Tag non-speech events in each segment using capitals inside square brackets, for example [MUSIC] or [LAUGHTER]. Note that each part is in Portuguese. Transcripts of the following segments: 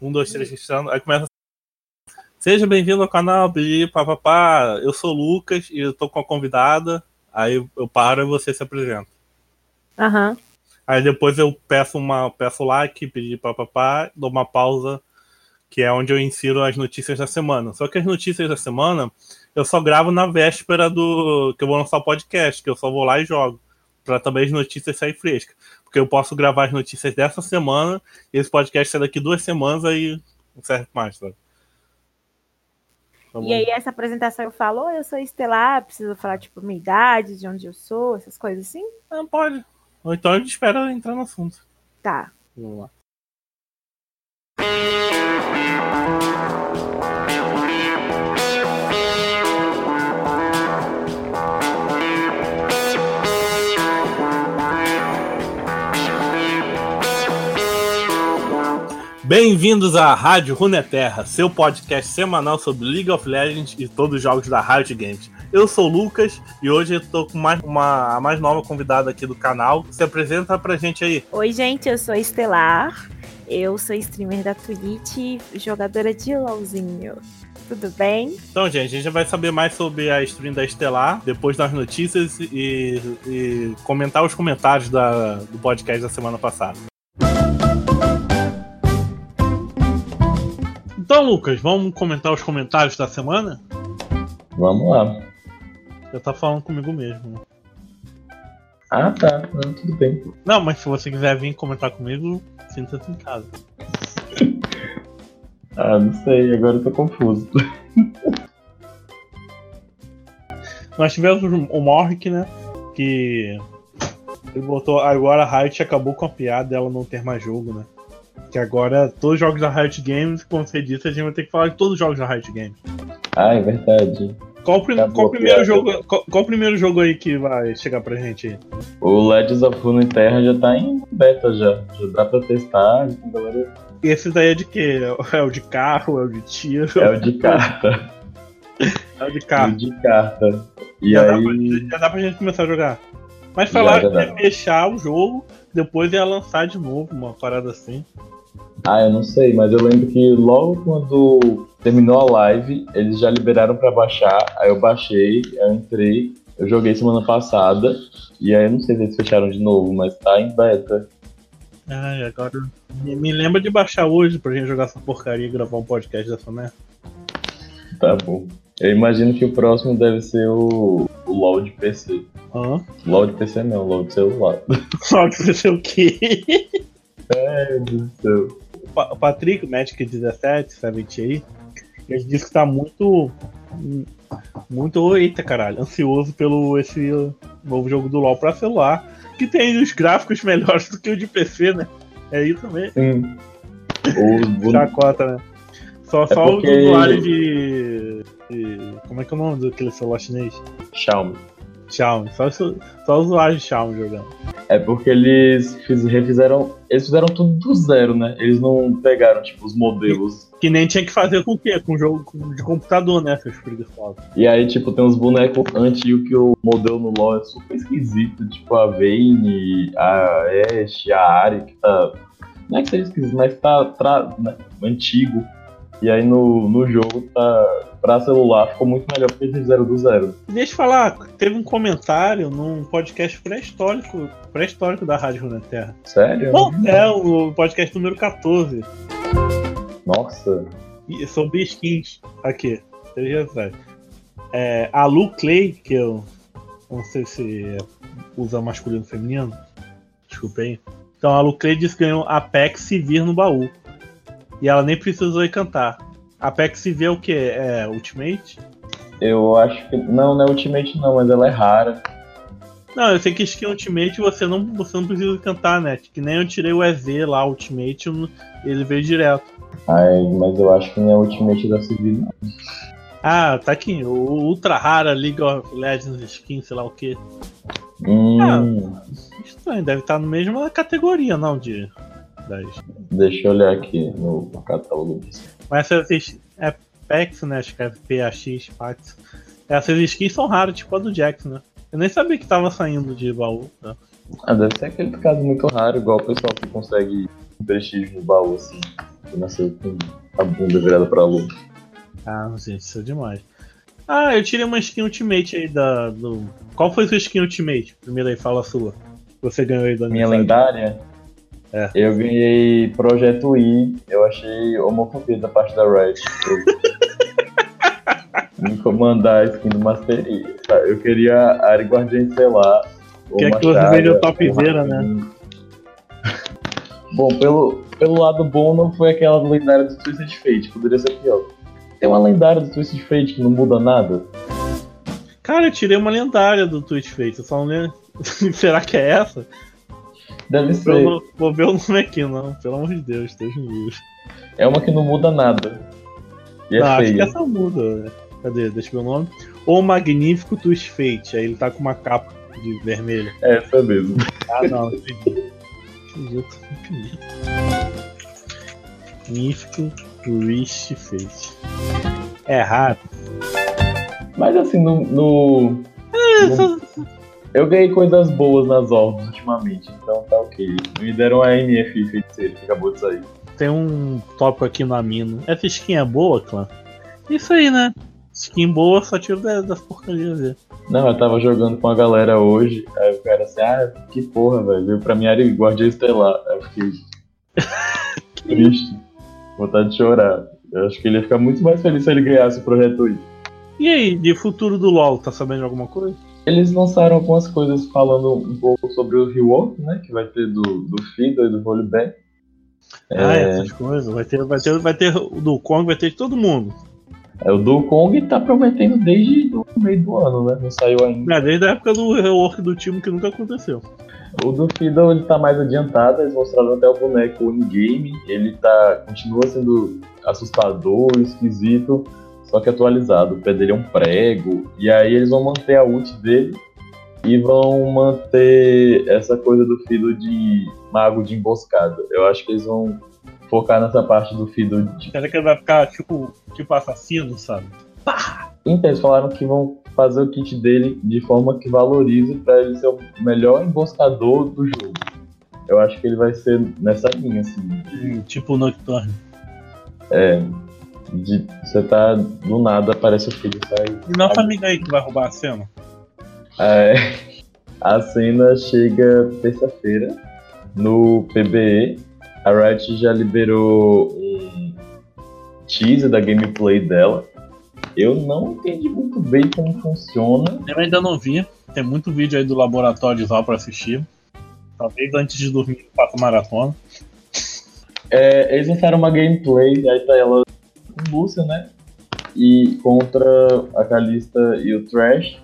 Um, dois, três, registrando. Aí começa. Seja bem-vindo ao canal Bi, papapá. Eu sou o Lucas e eu tô com a convidada. Aí eu paro e você se apresenta. Aham. Aí depois eu peço uma peço like, pedir papapá, dou uma pausa, que é onde eu insiro as notícias da semana. Só que as notícias da semana eu só gravo na véspera do que eu vou lançar o podcast, que eu só vou lá e jogo, para também as notícias saírem frescas. Porque eu posso gravar as notícias dessa semana e esse podcast sai daqui duas semanas aí não serve mais, sabe? Tá E aí, essa apresentação eu falo, "Oi, eu sou Estelar, preciso falar, tipo, minha idade, de onde eu sou, essas coisas assim? Não, pode. Ou então a gente espera entrar no assunto. Tá. Vamos lá. Bem-vindos à Rádio Runeterra, seu podcast semanal sobre League of Legends e todos os jogos da Riot Games. Eu sou o Lucas e hoje eu tô com mais uma, a mais nova convidada aqui do canal. Se apresenta pra gente aí. Oi, gente, eu sou Estelar, eu sou streamer da Twitch, jogadora de LOLzinho. Tudo bem? Então, gente, a gente vai saber mais sobre a stream da Estelar depois das notícias e, e comentar os comentários da- do podcast da semana passada. Então, Lucas, vamos comentar os comentários da semana? Vamos lá. Eu tá falando comigo mesmo. né? Ah, tá. Não, tudo bem. Não, mas se você quiser vir comentar comigo, sinta-se em casa. [LAUGHS] Ah, não sei. Agora eu tô confuso. [LAUGHS] Nós tivemos o Morrick, né? Que ele botou. Agora a Riot acabou com a piada dela não ter mais jogo, né? Que agora todos os jogos da Riot Games, como você disse, a gente vai ter que falar de todos os jogos da Riot Games. Ah, é verdade. Qual, prim- Acabou qual primeiro jogo, qual, qual o primeiro jogo aí que vai chegar pra gente? O Legends of Runeterra já tá em beta já. Já dá pra testar. galera. Esse daí é de quê? É o de carro? É o de tiro? É o de carta. É o de É o de carta. E já, dá aí. pra, já dá pra gente começar a jogar. Mas falaram que dá. ia fechar o jogo, depois ia lançar de novo, uma parada assim. Ah, eu não sei, mas eu lembro que logo quando terminou a live, eles já liberaram pra baixar. Aí eu baixei, eu entrei, eu joguei semana passada. E aí eu não sei se eles fecharam de novo, mas tá em beta. Ai, agora. Me lembra de baixar hoje pra gente jogar essa porcaria e gravar um podcast dessa merda. Tá bom. Eu imagino que o próximo deve ser o, o LoL de PC. Hã? LoL de PC não, LoL de celular. Só que você o quê? Deus do céu. O Pa- O Patrick, o Magic 17, 70 aí, ele disse que tá muito. Muito, eita caralho, ansioso pelo esse novo jogo do LoL pra celular. Que tem os gráficos [LAUGHS] melhores do que o de PC, né? É isso mesmo. Sim. O. Chacota, né? Só, só É porque- os usuários de, de- Como é que é o nome daquele celular chinês? Xiaomi. Xiaomi. Só, só os usuários de Xiaomi jogando. É porque eles fiz- refizeram. Eles fizeram tudo do zero, né? Eles não pegaram, tipo, os modelos. Que nem tinha que fazer com o quê? Com jogo com- de computador, né, seus preguiçosos? E aí, tipo, tem uns bonecos antigos que o modelo no LoL é super esquisito. Tipo, a Vayne, a Ashe, a Ari, que tá. Não é que seja esquisito, mas tá tra- né, antigo. E aí no, no jogo tá. Pra celular ficou muito melhor porque eles fizeram do zero. Deixa eu falar, teve um comentário num podcast pré-histórico pré-histórico da Rádio Runeterra. Sério? Bom, é o podcast número 14, Nossa. e- sobre skins. Aqui, três dias atrás. É, a Lu Clay, que eu não sei se usa masculino ou feminino, desculpa aí. Então a Lu Clay disse que ganhou Apex e vir no baú. E ela nem precisou ir cantar. Apex e é o que? É Ultimate? Eu acho que. Não, não é Ultimate não, mas ela é rara. Não, eu sei que skin Ultimate você não, você não precisa cantar, né? Que nem eu tirei o EZ lá, Ultimate, ele veio direto. Ai, mas eu acho que não é Ultimate da Civil, não. Ah, tá aqui, o Ultra Rara League of Legends Skin, sei lá o que. Hum, Estranho, deve estar na mesma categoria, não, de. Das. deixa eu olhar aqui no catálogo. Mas essas é PAX, né? Escreve PAX, PAX. Essas skins são raras, tipo a do Jax, né? Eu nem sabia que tava saindo de baú. Né? Ah, deve ser aquele caso muito raro, igual o pessoal que consegue prestígio no baú, assim. Ele nasceu com a bunda virada pra lua. Ah, gente, isso é demais. Ah, eu tirei uma skin Ultimate aí da. Do... Qual foi sua skin Ultimate? Primeiro aí, fala a sua. Você ganhou aí da Minha lendária? É. Eu ganhei Projeto I. Eu achei homofobia da parte da Riot. Eu- [LAUGHS] Me comandar a skin do Master Yi. Tá, Eu queria Ari Guardiã Estelar. ou Quer que você veja o topzera, né? Bom, pelo, pelo lado bom, não foi aquela lendária do Twisted Fate. Poderia ser pior. Tem uma lendária do Twisted Fate que não muda nada. Cara, eu tirei uma lendária do Twitch Face. Eu só não lembro. [LAUGHS] Será que é essa? Deve Eu ser. não- vou ver o nome aqui, não. Pelo amor de Deus, Deus me livre. É uma que não muda nada. E é Não, acho que essa muda. né? Cadê? Deixa eu ver o nome. O Magnífico Twist Fate. Aí ele tá com uma capa de vermelho. É essa mesmo. Ah, não, acredito. Magnífico Twist Fate. É raro. Mas assim, no. no- no- Eu ganhei coisas boas nas orbes ultimamente, então tá ok. Me deram a MF feiticeiro que acabou de sair. Tem um tópico aqui no Amino. Essa skin é boa, clã? Isso aí, né? Skin boa, só tiro da- das porcarias. Não, eu tava jogando com a galera hoje, aí o cara assim, ah, que porra, velho, veio pra minha área Guardiã Estelar. Aí eu fiquei [LAUGHS] triste, vontade de chorar. Eu acho que ele ia ficar muito mais feliz se ele ganhasse o projeto aí. E aí, de futuro do LoL, tá sabendo de alguma coisa? Eles lançaram algumas coisas falando um pouco sobre o rework, né? Que vai ter do, do Fiddle e do Rollback. Ah, É. essas coisas. Vai ter, vai ter, vai ter o do Kong, vai ter de todo mundo. É, o do Kong tá prometendo desde o meio do ano, né? Não saiu ainda. É, desde a época do rework do time que nunca aconteceu. O do Fiddle ele tá mais adiantado, eles mostraram até o boneco in-game. Ele tá. continua sendo assustador, esquisito, só que atualizado. O pé dele é um prego. E aí eles vão manter a ult dele e vão manter essa coisa do Fiddle de mago de emboscada. Eu acho que eles vão focar nessa parte do Fiddle de Será que ele vai ficar tipo, tipo assassino, sabe? Então, eles falaram que vão fazer o kit dele de forma que valorize pra ele ser o melhor emboscador do jogo. Eu acho que ele vai ser nessa linha, assim. Hum, Tipo o Nocturne. É. De, você tá do nada, aparece o filho sai. E nossa amiga aí que vai roubar a cena? É, a cena chega terça-feira no PBE. A Riot já liberou um teaser da gameplay dela. Eu não entendi muito bem como funciona. Eu ainda não vi. Tem muito vídeo aí do laboratório Zal pra assistir. Talvez antes de dormir faça maratona. É, eles lançaram uma gameplay, aí tá ela Lúcia, né? E contra a Kalista e o Trash.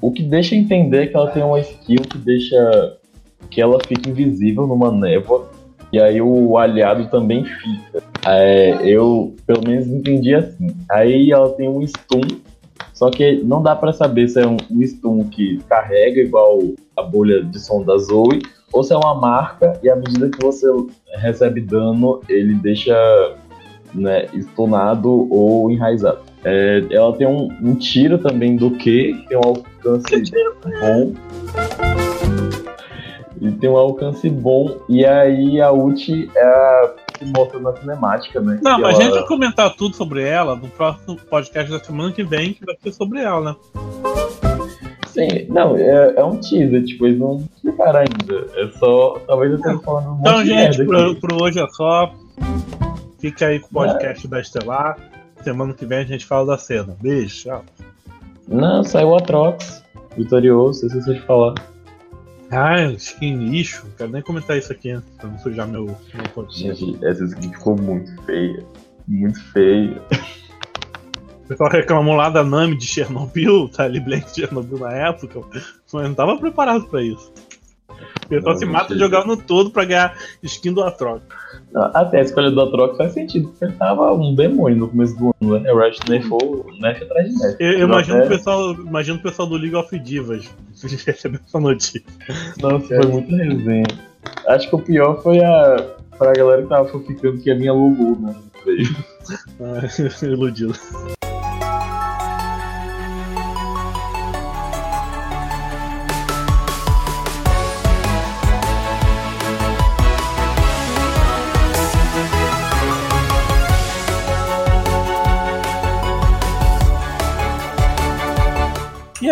O que deixa entender que ela tem uma skill que deixa que ela fica invisível numa névoa. E aí o aliado também fica. É, eu pelo menos entendi assim. Aí ela tem um stun, só que não dá pra saber se é um stun que carrega igual a bolha de som da Zoe, ou se é uma marca e à medida que você recebe dano, ele deixa né, estunado ou enraizado. É, ela tem um, um tiro também do Q, que tem um alcance bom. E tem um alcance bom. E aí a ult é a que mostra na cinemática, né? Não, mas a ela- gente vai comentar tudo sobre ela no próximo podcast da semana que vem, que vai ser sobre ela, né? Sim, não, é, é um teaser, tipo, eles não explicaram ainda. É só. Talvez eu esteja falando um monte Então, de gente, merda por, aqui. por hoje é só. Fique aí com o podcast da Estelar. Semana que vem a gente fala da cena. Beijo, tchau. Não, saiu a Trox, vitorioso, não sei se te falar. Ah, skin lixo. Não quero nem comentar isso aqui, né? pra não sujar meu, meu podcast. Gente, essa skin ficou muito feia. Muito feia. O pessoal reclamou lá da Nami de Chernobyl, tá ali Blank de Chernobyl na época, mas não tava preparado pra isso. O pessoal se mata jogando todo pra ganhar skin do Atrox. Até a escolha do Atrox faz sentido, porque ele tava um demônio no começo do ano, né? O Rush nerfou nerf atrás de nerf. Eu, eu imagino, até- o pessoal, imagino o pessoal do League of Divas [LAUGHS] recebendo essa notícia. Nossa, foi muito resenha. Acho que o pior foi a. Pra galera que tava ficando que a minha Lulu, né? Veio. [LAUGHS] Ah, [LAUGHS] Iludido.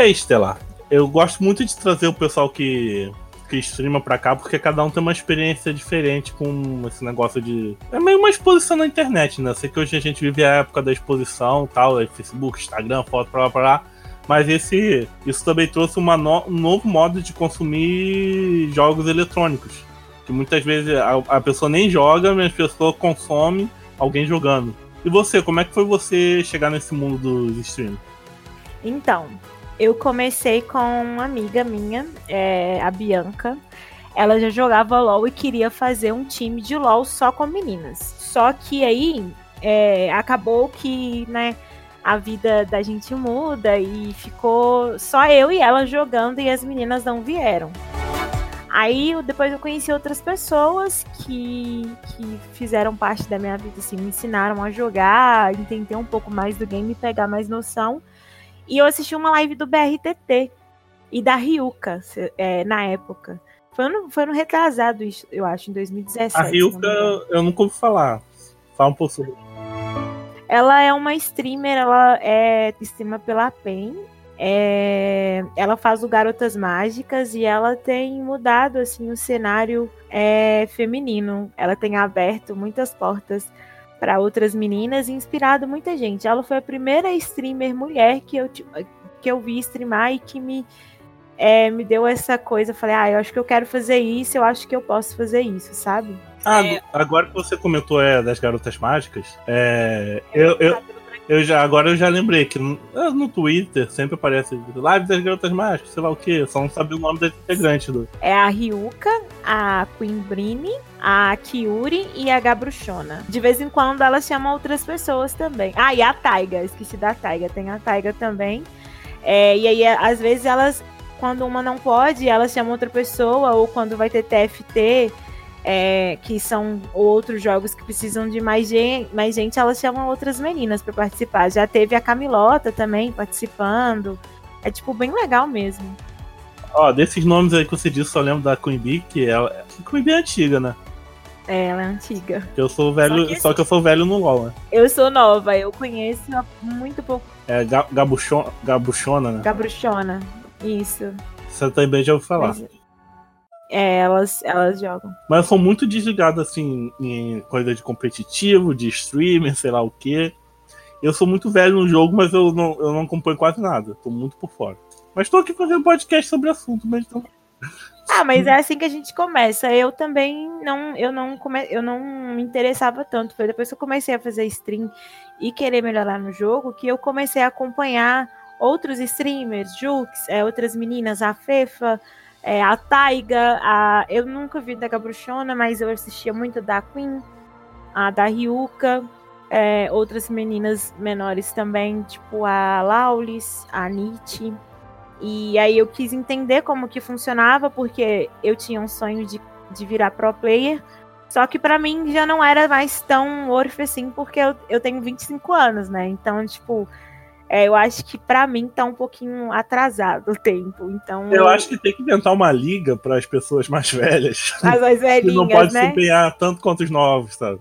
E aí, Estela? Eu gosto muito de trazer o pessoal que, que streama pra cá, porque cada um tem uma experiência diferente com esse negócio de. É meio uma exposição na internet, né? Eu sei que hoje a gente vive a época da exposição tal, é Facebook, Instagram, foto, pra lá, pra lá. Mas esse, isso também trouxe uma no, um novo modo de consumir jogos eletrônicos. Que muitas vezes a, a pessoa nem joga, mas a pessoa consome alguém jogando. E você, como é que foi você chegar nesse mundo dos streams? Então, eu comecei com uma amiga minha, é, a Bianca. Ela já jogava LOL e queria fazer um time de LOL só com meninas. Só que aí é, acabou que, né, a vida da gente muda e ficou só eu e ela jogando e as meninas não vieram. Aí depois eu conheci outras pessoas que, que fizeram parte da minha vida, assim, me ensinaram a jogar, entender um pouco mais do game, pegar mais noção. E eu assisti uma live do BRTT e da Ryuka é, na época. Foi no, foi no retrasado, eu acho, em 2017. A Ryuka eu nunca ouvi falar. Fala um pouco sobre ela é uma streamer, ela é streama pela PEN. É, ela faz o Garotas Mágicas e ela tem mudado assim o cenário é, feminino. Ela tem aberto muitas portas para outras meninas e inspirado muita gente. Ela foi a primeira streamer mulher que eu, que eu vi streamar e que me, é, me deu essa coisa. Falei, ah, eu acho que eu quero fazer isso, eu acho que eu posso fazer isso, sabe? Ah, é... agora que você comentou é, das garotas mágicas, é, eu, eu, eu já, agora eu já lembrei que no, no Twitter sempre aparece live das garotas mágicas, sei lá o que, só não sabia o nome das integrantes do. É a Ryuka, a Queen Brini, a Kyuri e a Gabruchona. De vez em quando elas chamam outras pessoas também. Ah, e a Taiga, esqueci da Taiga, tem a Taiga também. É, e aí, às vezes, elas, quando uma não pode, elas chamam outra pessoa, ou quando vai ter TFT é, que são outros jogos que precisam de mais gente, mais gente elas chamam outras meninas para participar. Já teve a Camilota também participando. É tipo bem legal mesmo. Ó, desses nomes aí que você disse, só lembro da Queen Bee, que ela. Queen Bee é antiga, né? É, ela é antiga. Eu sou velho, só que, só que eu sou velho no LoL, né? Eu sou nova, eu conheço há muito pouco. É Gabuchona, Gabuchona né? Gabuchona, isso. Você também já ouviu falar. Mas, é, elas, elas jogam. Mas eu sou muito desligado, assim, em coisa de competitivo, de streamer, sei lá o quê. Eu sou muito velho no jogo, mas eu não, eu não acompanho quase nada. Tô muito por fora. Mas tô aqui fazendo podcast sobre assunto, mas então... Ah, mas é assim que a gente começa. Eu também não, eu não, come, eu não me interessava tanto. Foi depois que eu comecei a fazer stream e querer melhorar no jogo que eu comecei a acompanhar outros streamers, Jux, é, outras meninas, a Fefa, é, a Taiga, a, eu nunca vi da Gabruchona, mas eu assistia muito da Queen, a da Ryuka, é, outras meninas menores também, tipo a Laulis, a Nietzsche. E aí eu quis entender como que funcionava, porque eu tinha um sonho de, de virar pro player. Só que para mim já não era mais tão orfe assim, porque eu, eu tenho 25 anos, né? Então, tipo, é, eu acho que para mim tá um pouquinho atrasado o tempo. Então eu, acho que tem que inventar uma liga para as pessoas mais velhas. As mais velhinhas, [LAUGHS] que não pode né? se empenhar tanto quanto os novos, sabe?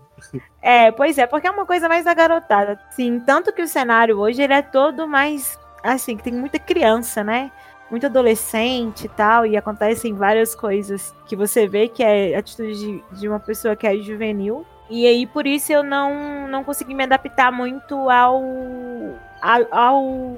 É, pois é, porque é uma coisa mais agarotada. Sim, tanto que o cenário hoje ele é todo mais assim, que tem muita criança, né? Muito adolescente e tal, e acontecem várias coisas que você vê que é atitude de, de uma pessoa que é juvenil. E aí, por isso, eu não, não consegui me adaptar muito ao, ao,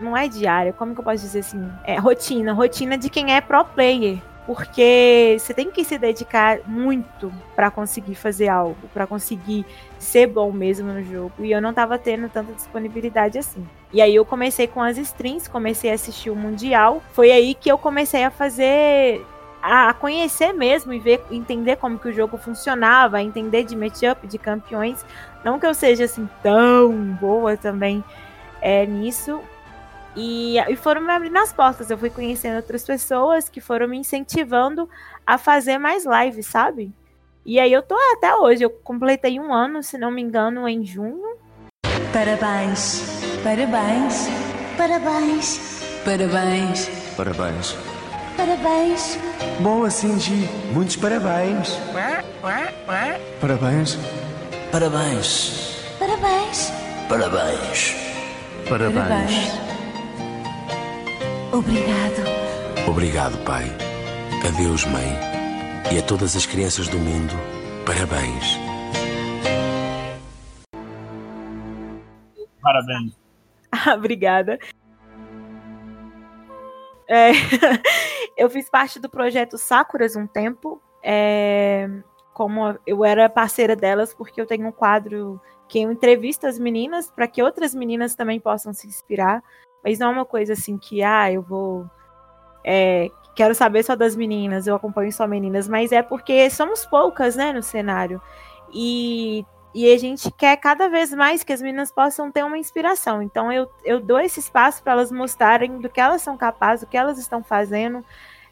Não é diário, como que eu posso dizer assim? É rotina. Rotina de quem é pro player. Porque você tem que se dedicar muito para conseguir fazer algo, para conseguir ser bom mesmo no jogo. E eu não tava tendo tanta disponibilidade assim. E aí eu comecei com as streams, comecei a assistir o Mundial. Foi aí que eu comecei a fazer a conhecer mesmo e ver, entender como que o jogo funcionava, entender de matchup, de campeões. Não que eu seja assim tão boa também é, nisso. E, e foram me abrindo as portas. Eu fui conhecendo outras pessoas que foram me incentivando a fazer mais lives, sabe? E aí eu tô até hoje. Eu completei um ano, se não me engano, em junho. Parabéns, parabéns, parabéns, parabéns, parabéns. Parabéns. Boa, Cindy. Muitos parabéns. Parabéns. Parabéns. Parabéns. Parabéns. Parabéns. Obrigado. Obrigado, pai. Adeus, mãe. E a todas as crianças do mundo, parabéns. Parabéns. Ah, Obrigada. É, [LAUGHS] eu fiz parte do projeto Sakuras um tempo. é, como eu era parceira delas, porque eu tenho um quadro que eu entrevisto as meninas para que outras meninas também possam se inspirar. Mas não é uma coisa assim que, ah, eu vou. é, quero saber só das meninas, eu acompanho só meninas, mas é porque somos poucas, né, no cenário. E e a gente quer cada vez mais que as meninas possam ter uma inspiração. Então eu, eu dou esse espaço para elas mostrarem do que elas são capazes, do que elas estão fazendo,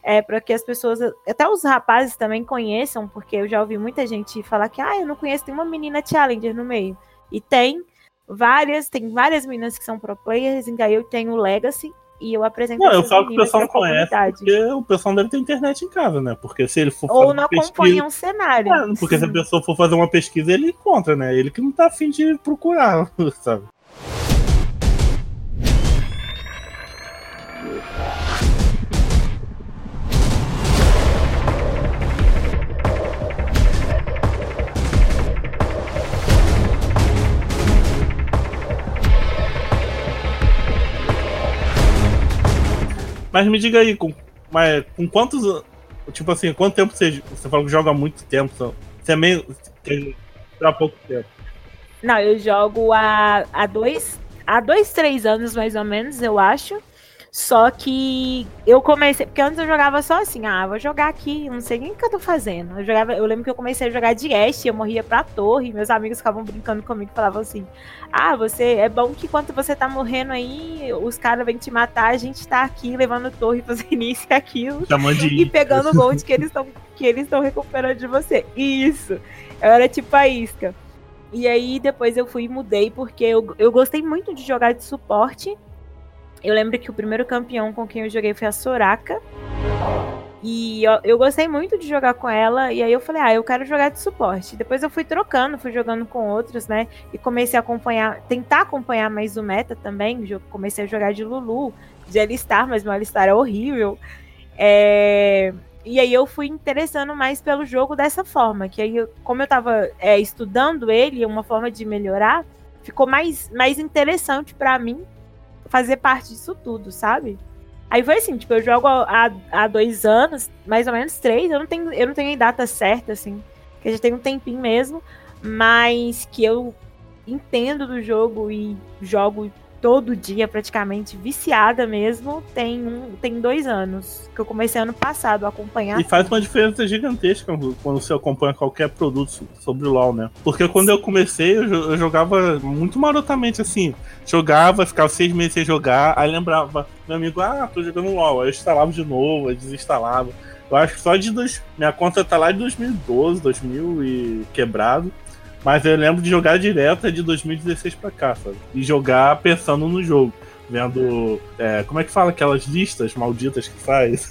é, para que as pessoas, até os rapazes também conheçam, porque eu já ouvi muita gente falar que ah, eu não conheço nenhuma menina challenger no meio. E tem várias, tem várias meninas que são pro players, aí eu tenho o Legacy e eu apresento Não, eu falo que o pessoal não conhece, porque o pessoal deve ter internet em casa, né? Porque se ele for Ou não uma pesquisa- o cenário. É, porque se a pessoa for fazer uma pesquisa, ele encontra, né? Ele que não tá afim de procurar, [LAUGHS] sabe? Mas me diga aí, com, mas, com quantos. Tipo assim, quanto tempo você. Você falou que joga há muito tempo. Você é meio. Há pouco tempo. Não, eu jogo há, há dois, há dois, três anos mais ou menos, eu acho. Só que eu comecei, porque antes eu jogava só assim, ah, vou jogar aqui, não sei nem o que eu tô fazendo. Eu jogava, eu lembro que eu comecei a jogar de Ashe, eu morria pra torre, meus amigos ficavam brincando comigo, falavam assim: "Ah, você é bom que quando você tá morrendo aí, os caras vêm te matar, a gente tá aqui levando torre, [LAUGHS] fazendo isso e aquilo" e pegando o gold que eles estão que eles estão recuperando de você. Isso. Eu era tipo a isca. E aí depois eu fui e mudei porque eu, eu gostei muito de jogar de suporte. Eu lembro que o primeiro campeão com quem eu joguei foi a Soraka. E eu, eu gostei muito de jogar com ela. E aí eu falei, ah, eu quero jogar de suporte. Depois eu fui trocando, fui jogando com outros, né? E comecei a acompanhar, tentar acompanhar mais o meta também. Comecei a jogar de Lulu, de Alistar, mas meu Alistar é horrível. É, E aí eu fui interessando mais pelo jogo dessa forma. Que aí, eu- como eu tava é, estudando ele, uma forma de melhorar, ficou mais, mais interessante pra mim fazer parte disso tudo, sabe? Aí foi assim, tipo, eu jogo há, há dois anos, mais ou menos três, eu não tenho, eu não tenho data certa, assim, que já tem um tempinho mesmo, mas que eu entendo do jogo e jogo todo dia, praticamente, viciada mesmo, tem, um, tem dois anos, que eu comecei ano passado a acompanhar. E faz uma diferença gigantesca quando você acompanha qualquer produto so- sobre o LoL, né? Porque quando eu comecei, eu jogava muito marotamente assim. Jogava, ficava seis meses sem jogar, aí lembrava, meu amigo, ah, tô jogando LoL. Aí eu instalava de novo, aí desinstalava. Eu acho que só de dois. Minha conta tá lá de 2012, 2000 e quebrado. Mas eu lembro de jogar direto é de 2016 pra cá, sabe? E jogar pensando no jogo. Vendo. é, como é que fala aquelas listas malditas que faz?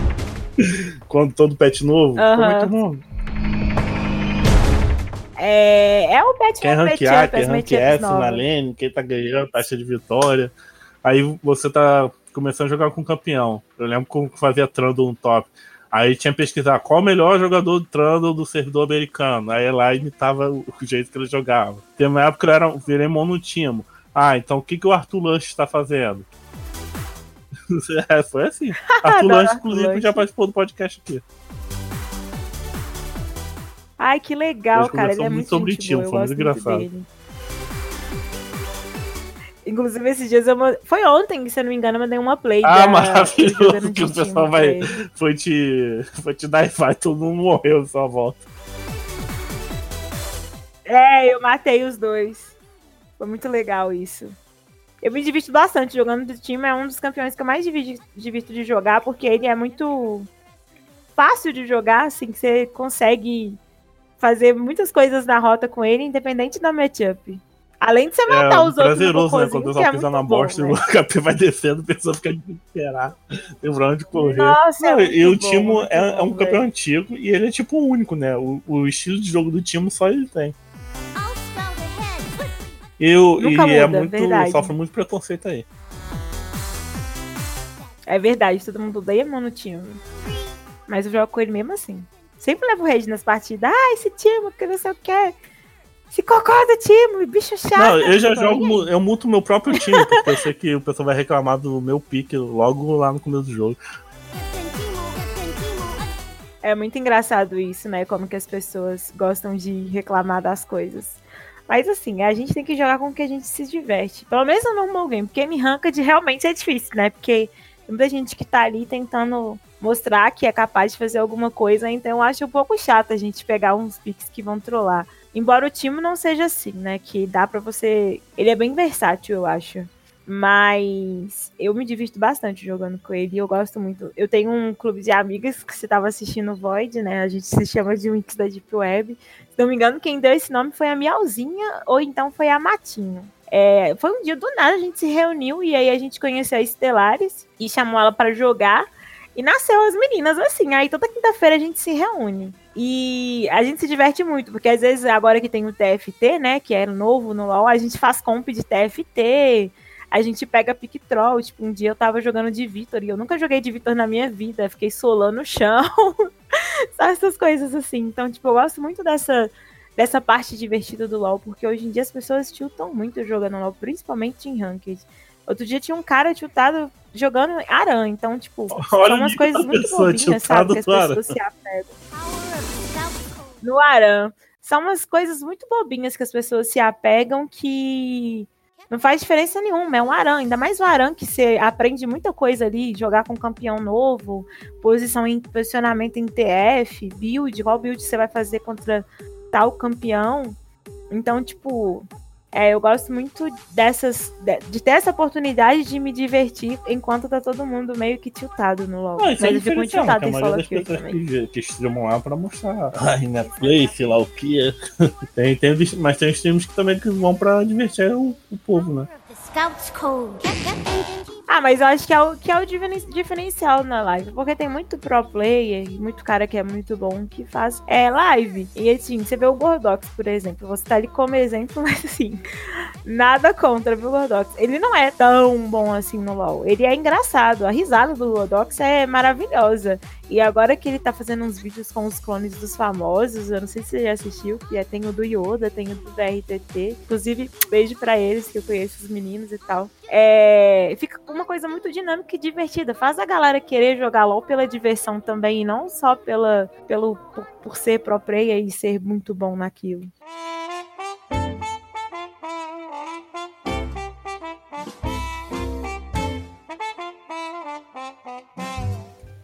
[LAUGHS] Quando todo pet novo. Como é que é o nome? É, é o Pet Quem ranquear, quem S na novas. lane, quem tá ganhando, taxa de vitória. Aí você tá começando a jogar com campeão. Eu lembro como fazia Trundle no top. Aí tinha que pesquisar qual o melhor jogador do Trundle do servidor americano. Aí lá imitava o jeito que ele jogava. Tem uma época que eu era, virei monotimo. Ah, então o que, que o Arthur Lanche está fazendo? [LAUGHS] É, foi assim. [LAUGHS] Arthur Lanche, inclusive, já participou do podcast aqui. Ai, que legal, cara. Ele é muito sobre eu foi muito engraçado. dele. Inclusive, esses dias eu Foi ontem, se eu não me engano, eu mandei uma play. Ah, da- maravilhoso, que o pessoal vai-. Foi te, foi te dar e vai, todo mundo morreu sua volta. É, eu matei os dois. Foi muito legal isso. Eu me divirto bastante jogando do time. É um dos campeões que eu mais divirto de jogar, porque ele é muito fácil de jogar, assim, que você consegue fazer muitas coisas na rota com ele, independente da matchup. Além de você matar é os outros prazeroso, né? Quando o pessoal é pisa na bom, bosta e né? [LAUGHS] o HP vai descendo, a pessoa fica de esperar. Tem pra onde correr. Nossa, é Não, muito e o bom, Timo é, é um bom, campeão velho. antigo e ele é tipo único, né? O, o estilo de jogo do Timo só ele tem. E, o- Nunca e é muda, muito. verdade. sofre muito preconceito aí. É verdade, todo mundo odeia monotime. Mas eu jogo com ele mesmo assim. Sempre levo rede nas partidas. Ah, esse time, que não sei o que. Esse cocô do time, bicho chato. Não, eu já jogo, eu muto meu próprio time, porque eu sei que o pessoal vai reclamar do meu pique logo lá no começo do jogo. É muito engraçado isso, né? Como que as pessoas gostam de reclamar das coisas. Mas assim, a gente tem que jogar com o que a gente se diverte. Pelo menos no normal game, porque me de realmente é difícil, né? Porque tem muita gente que tá ali tentando mostrar que é capaz de fazer alguma coisa, então eu acho um pouco chato a gente pegar uns picks que vão trollar. Embora o time não seja assim, né? Que dá pra você. Ele é bem versátil, eu acho. Mas eu me divirto bastante jogando com ele eu gosto muito. Eu tenho um clube de amigas que você estava assistindo Void, né? A gente se chama de Winx da Deep Web. Se não me engano, quem deu esse nome foi a Miauzinha ou então foi a Matinho. É, foi um dia do nada, a gente se reuniu e aí a gente conheceu a Estelares e chamou ela para jogar. E nasceu as meninas assim. Aí toda quinta-feira a gente se reúne. E a gente se diverte muito, porque às vezes agora que tem o TFT, né, que era novo no LoL, a gente faz comp de TFT, a gente pega pick troll. Tipo, um dia eu tava jogando de Vitor e eu nunca joguei de Vitor na minha vida. Fiquei solando no chão. [LAUGHS] Sabe essas coisas assim. Então, tipo, eu gosto muito dessa, dessa parte divertida do LoL, porque hoje em dia as pessoas tiltam muito jogando LoL, principalmente em Ranked. Outro dia tinha um cara tiltado jogando Aran. Então, tipo, [LAUGHS] Olha são umas coisas muito bobinhas, sabe? Que as pessoas se apegam. [LAUGHS] No Aran. São umas coisas muito bobinhas que as pessoas se apegam que não faz diferença nenhuma. É um Aran, ainda mais o Aran que você aprende muita coisa ali, jogar com um campeão novo, posição em posicionamento em TF, build, qual build você vai fazer contra tal campeão. Então, tipo, é, eu gosto muito dessas. De, ter essa oportunidade de me divertir enquanto tá todo mundo meio que tiltado no LoL. Ah, isso Mas é eu fico tiltado em solo kill pessoas também. que, que streamam lá pra mostrar ai, Netflix, sei lá o que. [LAUGHS] tem, tem, mas tem streams que também que vão pra divertir o, o povo, né? Scout's Code. Ah, mas eu acho que é o, que é o diferen- diferencial na live. Porque tem muito pro player, muito cara que é muito bom que faz é, live. E assim, você vê o Gordox, por exemplo. Você tá ali como exemplo, [LAUGHS] mas assim, nada contra, viu, Gordox? Ele não é tão bom assim no LoL. Ele é engraçado. A risada do Gordox é maravilhosa. E agora que ele tá fazendo uns vídeos com os clones dos famosos, eu não sei se você já assistiu, que é, tem o do Yoda, tem o do DRTT. Inclusive, beijo pra eles, que eu conheço os meninos e tal. É, fica uma coisa muito dinâmica e divertida. Faz a galera querer jogar LOL pela diversão também, e não só pela, pelo, por, por ser player e ser muito bom naquilo.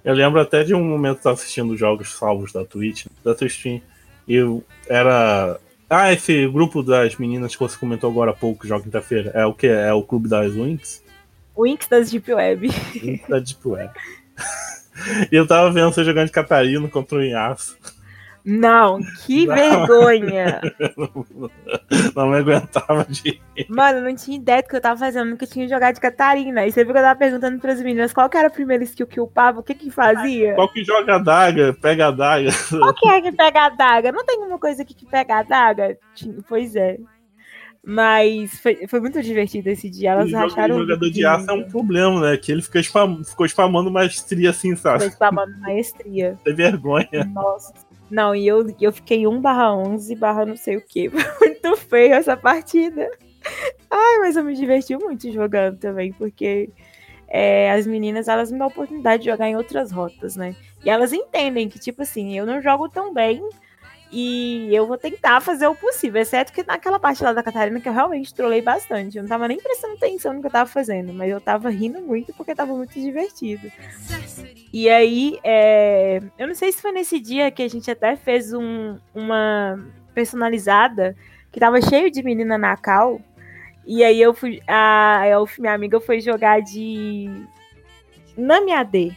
Eu lembro até de um momento que eu tava assistindo jogos salvos da Twitch, da tua stream, e eu era. Ah, esse grupo das meninas que você comentou agora há pouco, joga quinta-feira, é o que? É o Clube das Winx? Inks das Deep Web. Winx da Deep Web. [LAUGHS] e eu tava vendo você jogando de Catarina contra o Inhaço. Não, que Não. vergonha! [LAUGHS] Não me aguentava de. Mano, eu não tinha ideia do que eu tava fazendo, nunca tinha jogado de Catarina. E você viu que eu tava perguntando pras meninas qual que era a primeira skill que upava, o que que fazia? Qual que joga a daga, pega a daga. Qual que é que pega a daga? Não tem uma coisa aqui que pega a daga? Pois é. Mas foi, foi muito divertido esse dia. Elas racharam. e o jogador de aço é um problema, né? Que ele fica spam, ficou spamando maestria assim, sabe? Foi spamando maestria. Tem vergonha. Nossa. Não, e eu, eu fiquei 1 barra 11 barra não sei o que. [LAUGHS] Muito feio essa partida. Ai, mas eu me diverti muito jogando também, porque é, as meninas, elas me dão a oportunidade de jogar em outras rotas, né? E elas entendem que, tipo assim, eu não jogo tão bem e eu vou tentar fazer o possível, exceto que naquela parte lá da Catarina que eu realmente trolei bastante. Eu não tava nem prestando atenção no que eu tava fazendo, mas eu tava rindo muito porque tava muito divertido. E aí, é, eu não sei se foi nesse dia que a gente até fez um- uma personalizada que tava cheio de menina na cal. E aí eu fui. A Elf, minha amiga, foi jogar de. Nami AD.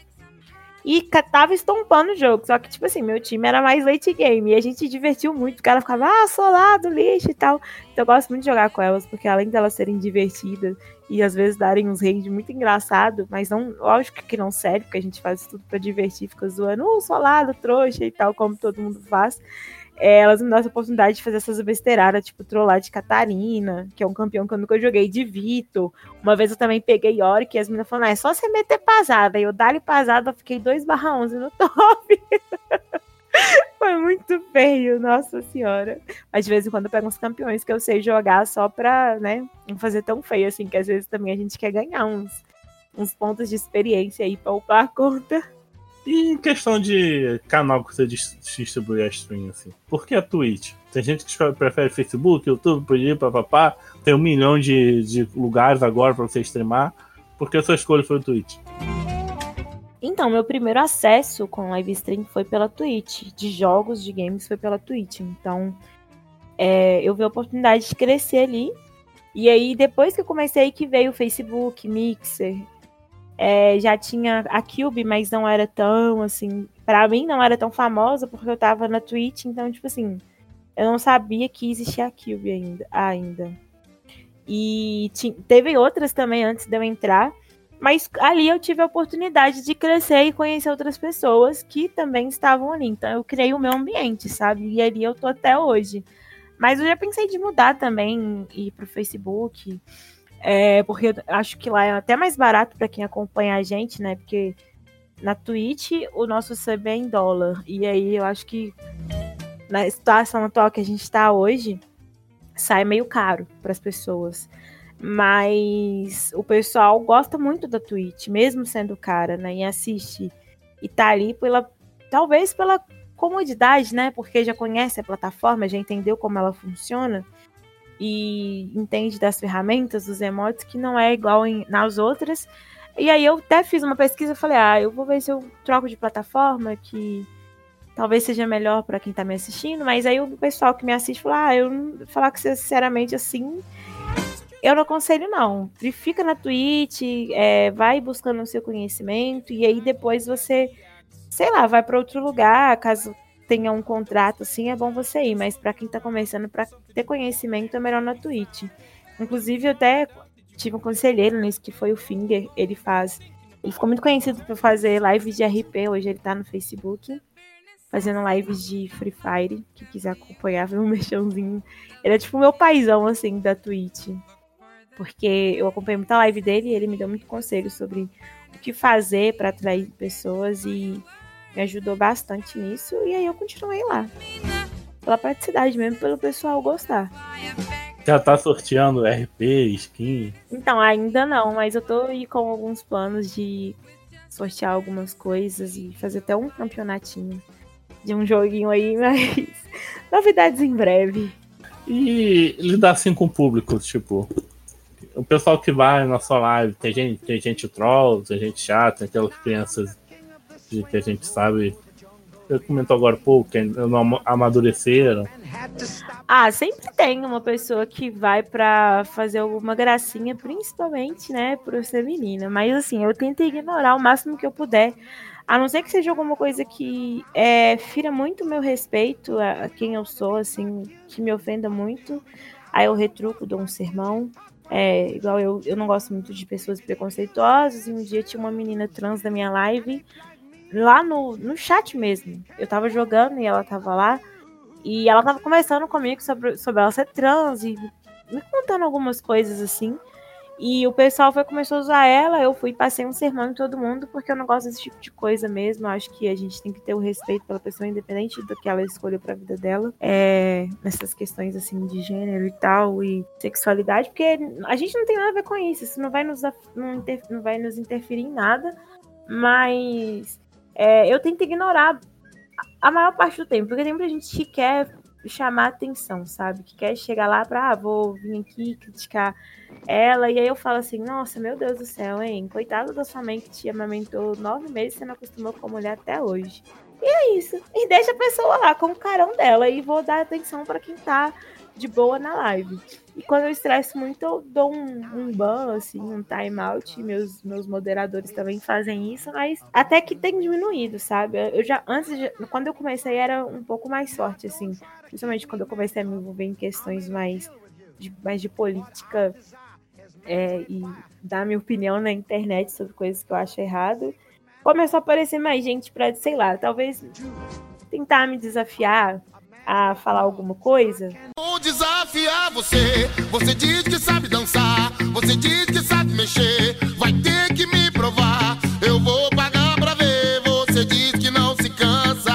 E tava estompando o jogo. Só que, tipo assim, meu time era mais late game. E a gente divertiu muito. O cara ficava, ah, solado, lixo e tal. Então eu gosto muito de jogar com elas, porque além delas serem divertidas e às vezes darem uns rage muito engraçado, mas não, lógico que não sério, porque a gente faz tudo pra divertir, fica zoando, uh, solado, trouxa e tal, como todo mundo faz. É, elas me dão essa oportunidade de fazer essas besteiradas, tipo trollar de Catarina, que é um campeão que eu nunca joguei, de Vitor. Uma vez eu também peguei Yorick e as meninas falaram, ah, é só você meter pasada. E eu dali pasada, eu fiquei 2 barra 11 no [LAUGHS] top. [LAUGHS] Foi muito feio, nossa senhora. Mas de vez em quando eu pego uns campeões que eu sei jogar só pra, né, não fazer tão feio assim, que às vezes também a gente quer ganhar uns, uns pontos de experiência aí pra upar a conta. E em questão de canal que você distribui a stream, assim, por que a Twitch? Tem gente que prefere Facebook, YouTube, podia, papapá. Tem um milhão de, de lugares agora para você streamar. Por que a sua escolha foi o Twitch? Então, meu primeiro acesso com live stream foi pela Twitch. De jogos, de games, foi pela Twitch. Então, é, eu vi a oportunidade de crescer ali. E aí, depois que eu comecei, que veio o Facebook, Mixer, é, já tinha a Cube, mas não era tão assim. Para mim não era tão famosa porque eu tava na Twitch, então, tipo assim, eu não sabia que existia a Cube ainda. ainda. E teve outras também antes de eu entrar. Mas ali eu tive a oportunidade de crescer e conhecer outras pessoas que também estavam ali. Então eu criei o meu ambiente, sabe? E ali eu tô até hoje. Mas eu já pensei de mudar também, ir pro Facebook. É, porque eu acho que lá é até mais barato para quem acompanha a gente, né? Porque na Twitch o nosso sub é em dólar. E aí eu acho que na situação atual que a gente está hoje, sai meio caro para as pessoas. Mas o pessoal gosta muito da Twitch, mesmo sendo cara, né? E assiste. E tá ali pela. Talvez pela comodidade, né? Porque já conhece a plataforma, já entendeu como ela funciona e entende das ferramentas, dos emotes, que não é igual em, nas outras. E aí eu até fiz uma pesquisa falei, ah, eu vou ver se eu troco de plataforma, que talvez seja melhor para quem tá me assistindo, mas aí o pessoal que me assiste falou, ah, eu falar que sinceramente assim, eu não aconselho não. Fica na Twitch, é, vai buscando o seu conhecimento, e aí depois você, sei lá, vai para outro lugar, caso tenha um contrato assim, é bom você ir, mas para quem tá começando, para ter conhecimento, é melhor na Twitch. Inclusive, eu até tive um conselheiro nisso, que foi o Finger, ele faz. Ele ficou muito conhecido por fazer lives de RP, hoje ele tá no Facebook, fazendo lives de Free Fire. Quem quiser acompanhar, ver um [LAUGHS] mexãozinho. Ele é tipo meu paizão, assim, da Twitch. Porque eu acompanhei muita live dele e ele me deu muito conselho sobre o que fazer para atrair pessoas e me ajudou bastante nisso e aí eu continuei lá. Pela praticidade mesmo, pelo pessoal gostar. Já tá sorteando RP, skin? Então, ainda não, mas eu tô aí com alguns planos de sortear algumas coisas e fazer até um campeonatinho de um joguinho aí, [LAUGHS] mas novidades em breve. E lidar assim com o público, tipo, o pessoal que vai na sua live, tem gente, tem gente troll, tem gente chata, tem aquelas crianças de que a gente sabe. Você comentou agora pouco, que não amadureceram. Ah, sempre tem uma pessoa que vai para fazer alguma gracinha, principalmente, né, por ser menina. Mas assim, eu tento ignorar o máximo que eu puder. A não ser que seja alguma coisa que é, fira muito meu respeito a, a quem eu sou, assim, que me ofenda muito. Aí eu retruco, dou um sermão. É, igual eu, eu não gosto muito de pessoas preconceituosas. E um dia tinha uma menina trans da minha live lá no, no chat mesmo. Eu tava jogando e ela tava lá. E ela tava conversando comigo sobre, sobre ela ser trans e me contando algumas coisas assim. E o pessoal foi começou a usar ela, eu fui passei um sermão em todo mundo, porque eu não gosto desse tipo de coisa mesmo. Eu acho que a gente tem que ter o respeito pela pessoa, independente do que ela escolheu pra vida dela. É, nessas questões assim de gênero e tal, e sexualidade, porque a gente não tem nada a ver com isso. Isso não vai nos, não, inter, não vai nos interferir em nada. Mas é, eu tento ignorar a maior parte do tempo, porque tem muita gente que quer chamar atenção, sabe? Que quer chegar lá pra, ah, vou vir aqui criticar ela, e aí eu falo assim, nossa, meu Deus do céu, hein? Coitada da sua mãe que te amamentou nove meses e você não acostumou com a mulher até hoje. E é isso. E deixa a pessoa lá com o carão dela e vou dar atenção para quem tá de boa na live. E quando eu estresso muito, eu dou um, um ban, assim, um timeout. Meus, meus moderadores também fazem isso, mas até que tem diminuído, sabe? Eu já, antes, de, quando eu comecei, era um pouco mais forte, assim. Principalmente quando eu comecei a me envolver em questões mais de, mais de política é, e dar minha opinião na internet sobre coisas que eu acho errado. Começou a aparecer mais gente pra, sei lá, talvez tentar me desafiar a falar alguma coisa. Vou desafiar você. Você diz que sabe dançar. Você diz que sabe mexer. Vai ter que me provar. Eu vou pagar pra ver. Você diz que não se cansa.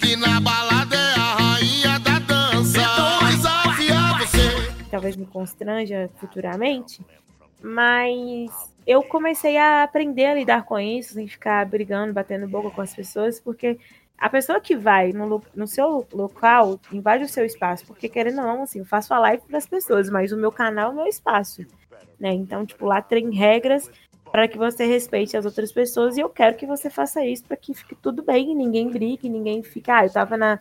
Que na balada é a rainha da dança. Vou desafiar você. talvez me constranja futuramente, mas eu comecei a aprender a lidar com isso, sem ficar brigando, batendo boca com as pessoas, porque a pessoa que vai no, no seu local invade o seu espaço, porque querendo ou não, assim, eu faço a live para as pessoas, mas o meu canal é o meu espaço, né? Então, tipo, lá tem regras para que você respeite as outras pessoas e eu quero que você faça isso para que fique tudo bem, ninguém brigue, ninguém fique, ah, eu tava na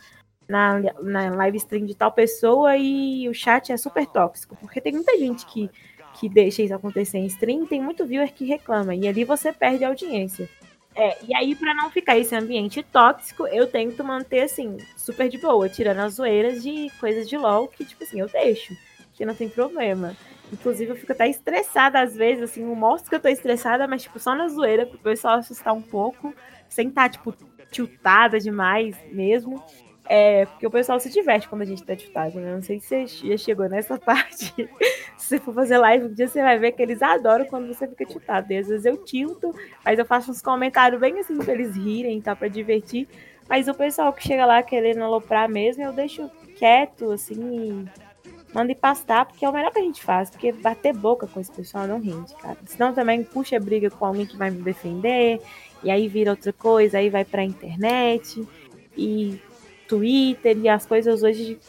na, na live stream de tal pessoa e o chat é super tóxico, porque tem muita gente que, que deixa isso acontecer em stream, tem muito viewer que reclama, e ali você perde a audiência. É, e aí, pra não ficar esse ambiente tóxico, eu tento manter, assim, super de boa, tirando as zoeiras de coisas de LOL, que, tipo assim, eu deixo, que não tem problema. Inclusive, eu fico até estressada às vezes, assim, eu mostro que eu tô estressada, mas, tipo, só na zoeira, pro pessoal assustar um pouco, sem estar, tipo, tiltada demais mesmo. É, porque o pessoal se diverte quando a gente tá tiltado, né? Não sei se você já chegou nessa [LAUGHS] parte. se você for fazer live um dia, você vai ver que eles adoram quando você fica tiltado. E às vezes eu tilto, mas eu faço uns comentários bem assim pra eles rirem, tá? Pra divertir. Mas o pessoal que chega lá querendo aloprar mesmo, eu deixo quieto, assim, mando ir pastar, porque é o melhor que a gente faz. Porque bater boca com esse pessoal não rende, cara. Senão também puxa briga com alguém que vai me defender, e aí vira outra coisa, aí vai pra internet, e Twitter, e as coisas hoje,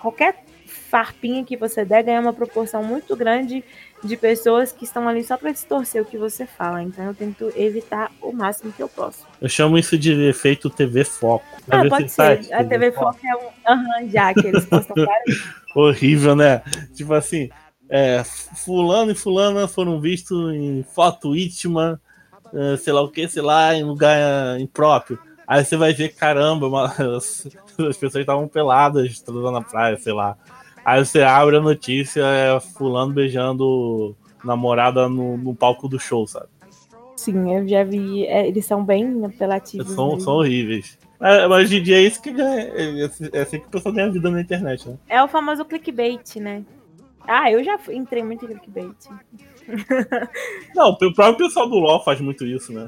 qualquer farpinha que você der ganha uma proporção muito grande de pessoas que estão ali só pra distorcer o que você fala. Então eu tento evitar o máximo que eu posso. Eu chamo isso de efeito TV Foco. Ah, pode ser. A TV Foco é um aham, já, que eles postam [LAUGHS] Horrível, né? Tipo assim, é, fulano e fulana foram vistos em foto íntima, é, sei lá o que, sei lá, em lugar é, impróprio. Aí você vai ver, caramba, uma- as, [LAUGHS] as pessoas estavam peladas, transando na praia, sei lá. Aí você abre a notícia, é fulano beijando namorada no, no palco do show, sabe? Sim, eu já vi. é, eles são bem apelativos. São, mesmo. são horríveis. É, mas hoje em dia é isso que ganha. É, é assim que o pessoal ganha vida na internet, né? É o famoso clickbait, né? Ah, eu já entrei muito em clickbait. Não, o próprio pessoal do LoL faz muito isso, né?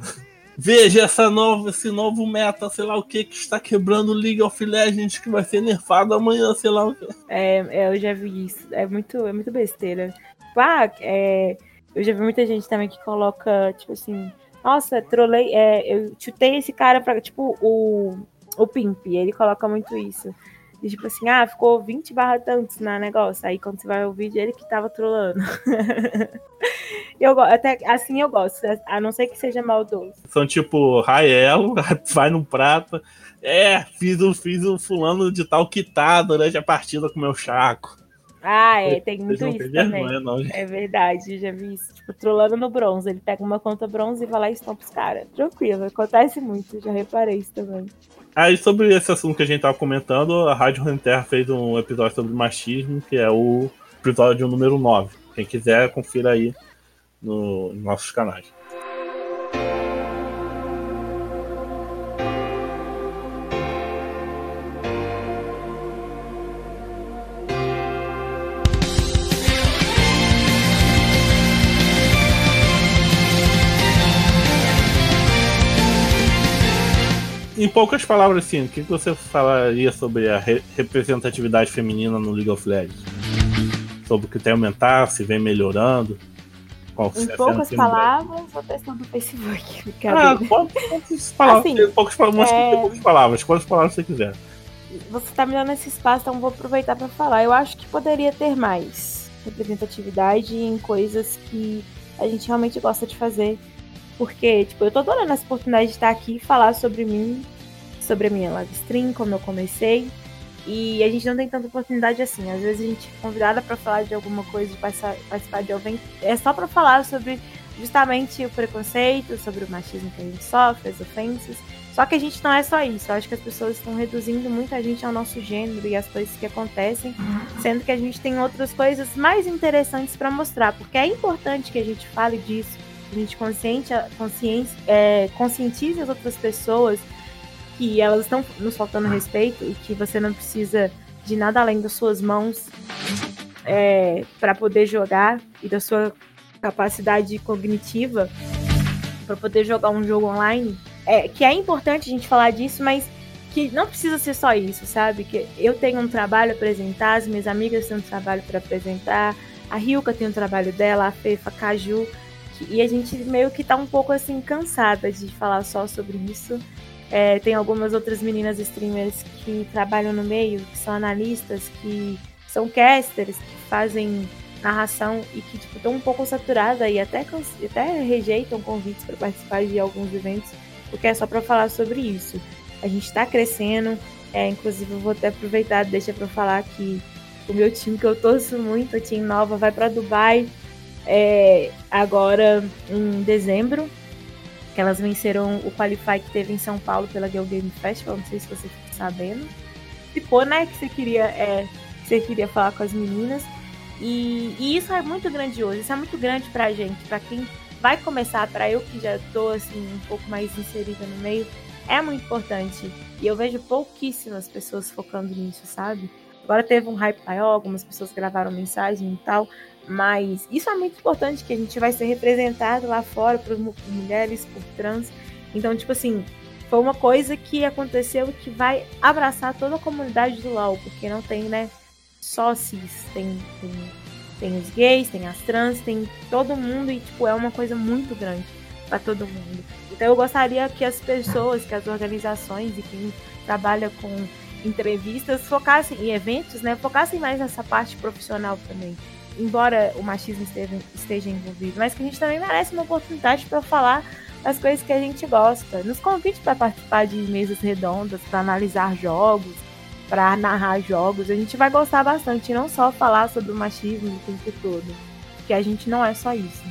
Veja essa nova, esse novo meta, sei lá o que, que está quebrando o League of Legends, que vai ser nerfado amanhã, sei lá o que. É, é, eu já vi isso. É muito, é muito besteira. Ah, é, eu já vi muita gente também que coloca, tipo assim, nossa, trolei, é, eu chutei esse cara pra. Tipo, o, o Pimp, ele coloca muito isso. E, tipo assim, ah, ficou 20 barra tantos na negócio. Aí quando você vai ouvir, ele que tava trolando. [LAUGHS] eu, até assim eu gosto, a não ser que seja maldoso. São tipo, Raelo, [LAUGHS] vai no prata. É, fiz o, fiz o fulano de tal quitar durante a partida com o meu chaco. Ah, é, tem muito isso também. vergonha, não. É verdade, já vi isso. Tipo, trolando no bronze. Ele pega uma conta bronze e vai lá e estompa os caras. Tranquilo, acontece muito, já reparei isso também. Aí, sobre esse assunto que a gente tava comentando, a Rádio Renterra fez um episódio sobre machismo, que é o episódio número 9. Quem quiser, confira aí no, nos nossos canais. Em poucas palavras, assim, o que você falaria sobre a re- representatividade feminina no League of Legends? Sobre o que tem aumentar, se vem melhorando? Qual Em poucas palavras, vou testar no Facebook. [LAUGHS] Ah, quantas, palavras? Assim, poucas, palavras é- poucas palavras, quantas palavras você quiser. Você tá me dando esse espaço, então vou aproveitar para falar. Eu acho que poderia ter mais representatividade em coisas que a gente realmente gosta de fazer. Porque, tipo, eu tô adorando essa oportunidade de estar aqui e falar sobre mim, sobre a minha live stream, como eu comecei. E a gente não tem tanta oportunidade assim. Às vezes a gente é convidada para falar de alguma coisa, de participar de alguém. É só para falar sobre justamente o preconceito, sobre o machismo que a gente sofre, as ofensas. Só que a gente não é só isso. Eu acho que as pessoas estão reduzindo muita gente ao nosso gênero e às coisas que acontecem, sendo que a gente tem outras coisas mais interessantes para mostrar. Porque é importante que a gente fale disso, que a gente consciente, consciência, é, conscientize as outras pessoas que elas estão nos faltando respeito e que você não precisa de nada além das suas mãos é, para poder jogar e da sua capacidade cognitiva para poder jogar um jogo online. É, que é importante a gente falar disso, mas que não precisa ser só isso, sabe? Que eu tenho um trabalho a apresentar, as minhas amigas têm um trabalho para apresentar, a Ryuka tem um trabalho dela, a Fefa, a Caju, e a gente meio que tá um pouco assim cansada de falar só sobre isso. É, tem algumas outras meninas streamers que trabalham no meio, que são analistas, que são casters, que fazem narração e que tipo estão um pouco saturadas e até, até rejeitam convites para participar de alguns eventos, porque é só para falar sobre isso. A gente está crescendo. É, inclusive, eu vou até aproveitar, deixa para falar que o meu time, que eu torço muito, o time Nova, vai para Dubai é, agora em dezembro. Que elas venceram o Qualify que teve em São Paulo pela Girl Game Festival. Não sei se você ficou sabendo. Ficou, né? Que você queria, é, você queria falar com as meninas. E, e, isso é muito grandioso, isso é muito grande pra gente, pra quem vai começar, para eu que já tô assim um pouco mais inserida no meio, é muito importante. E eu vejo pouquíssimas pessoas focando nisso, sabe? Agora teve um hype maior, algumas pessoas gravaram mensagem e tal, mas isso é muito importante que a gente vai ser representado lá fora por, mulheres, por trans. Então, tipo assim, foi uma coisa que aconteceu que vai abraçar toda a comunidade do LoL, porque não tem, né, só cis, tem, tem, tem os gays, tem as trans, tem todo mundo e, tipo, é uma coisa muito grande para todo mundo. Então eu gostaria que as pessoas, que as organizações e quem trabalha com entrevistas focassem em eventos, né, focassem mais nessa parte profissional também. Embora o machismo esteja, esteja envolvido, mas que a gente também merece uma oportunidade para falar as coisas que a gente gosta. Nos convide para participar de mesas redondas, para analisar jogos, para narrar jogos. A gente vai gostar bastante, não só falar sobre o machismo o tempo todo, porque a gente não é só isso.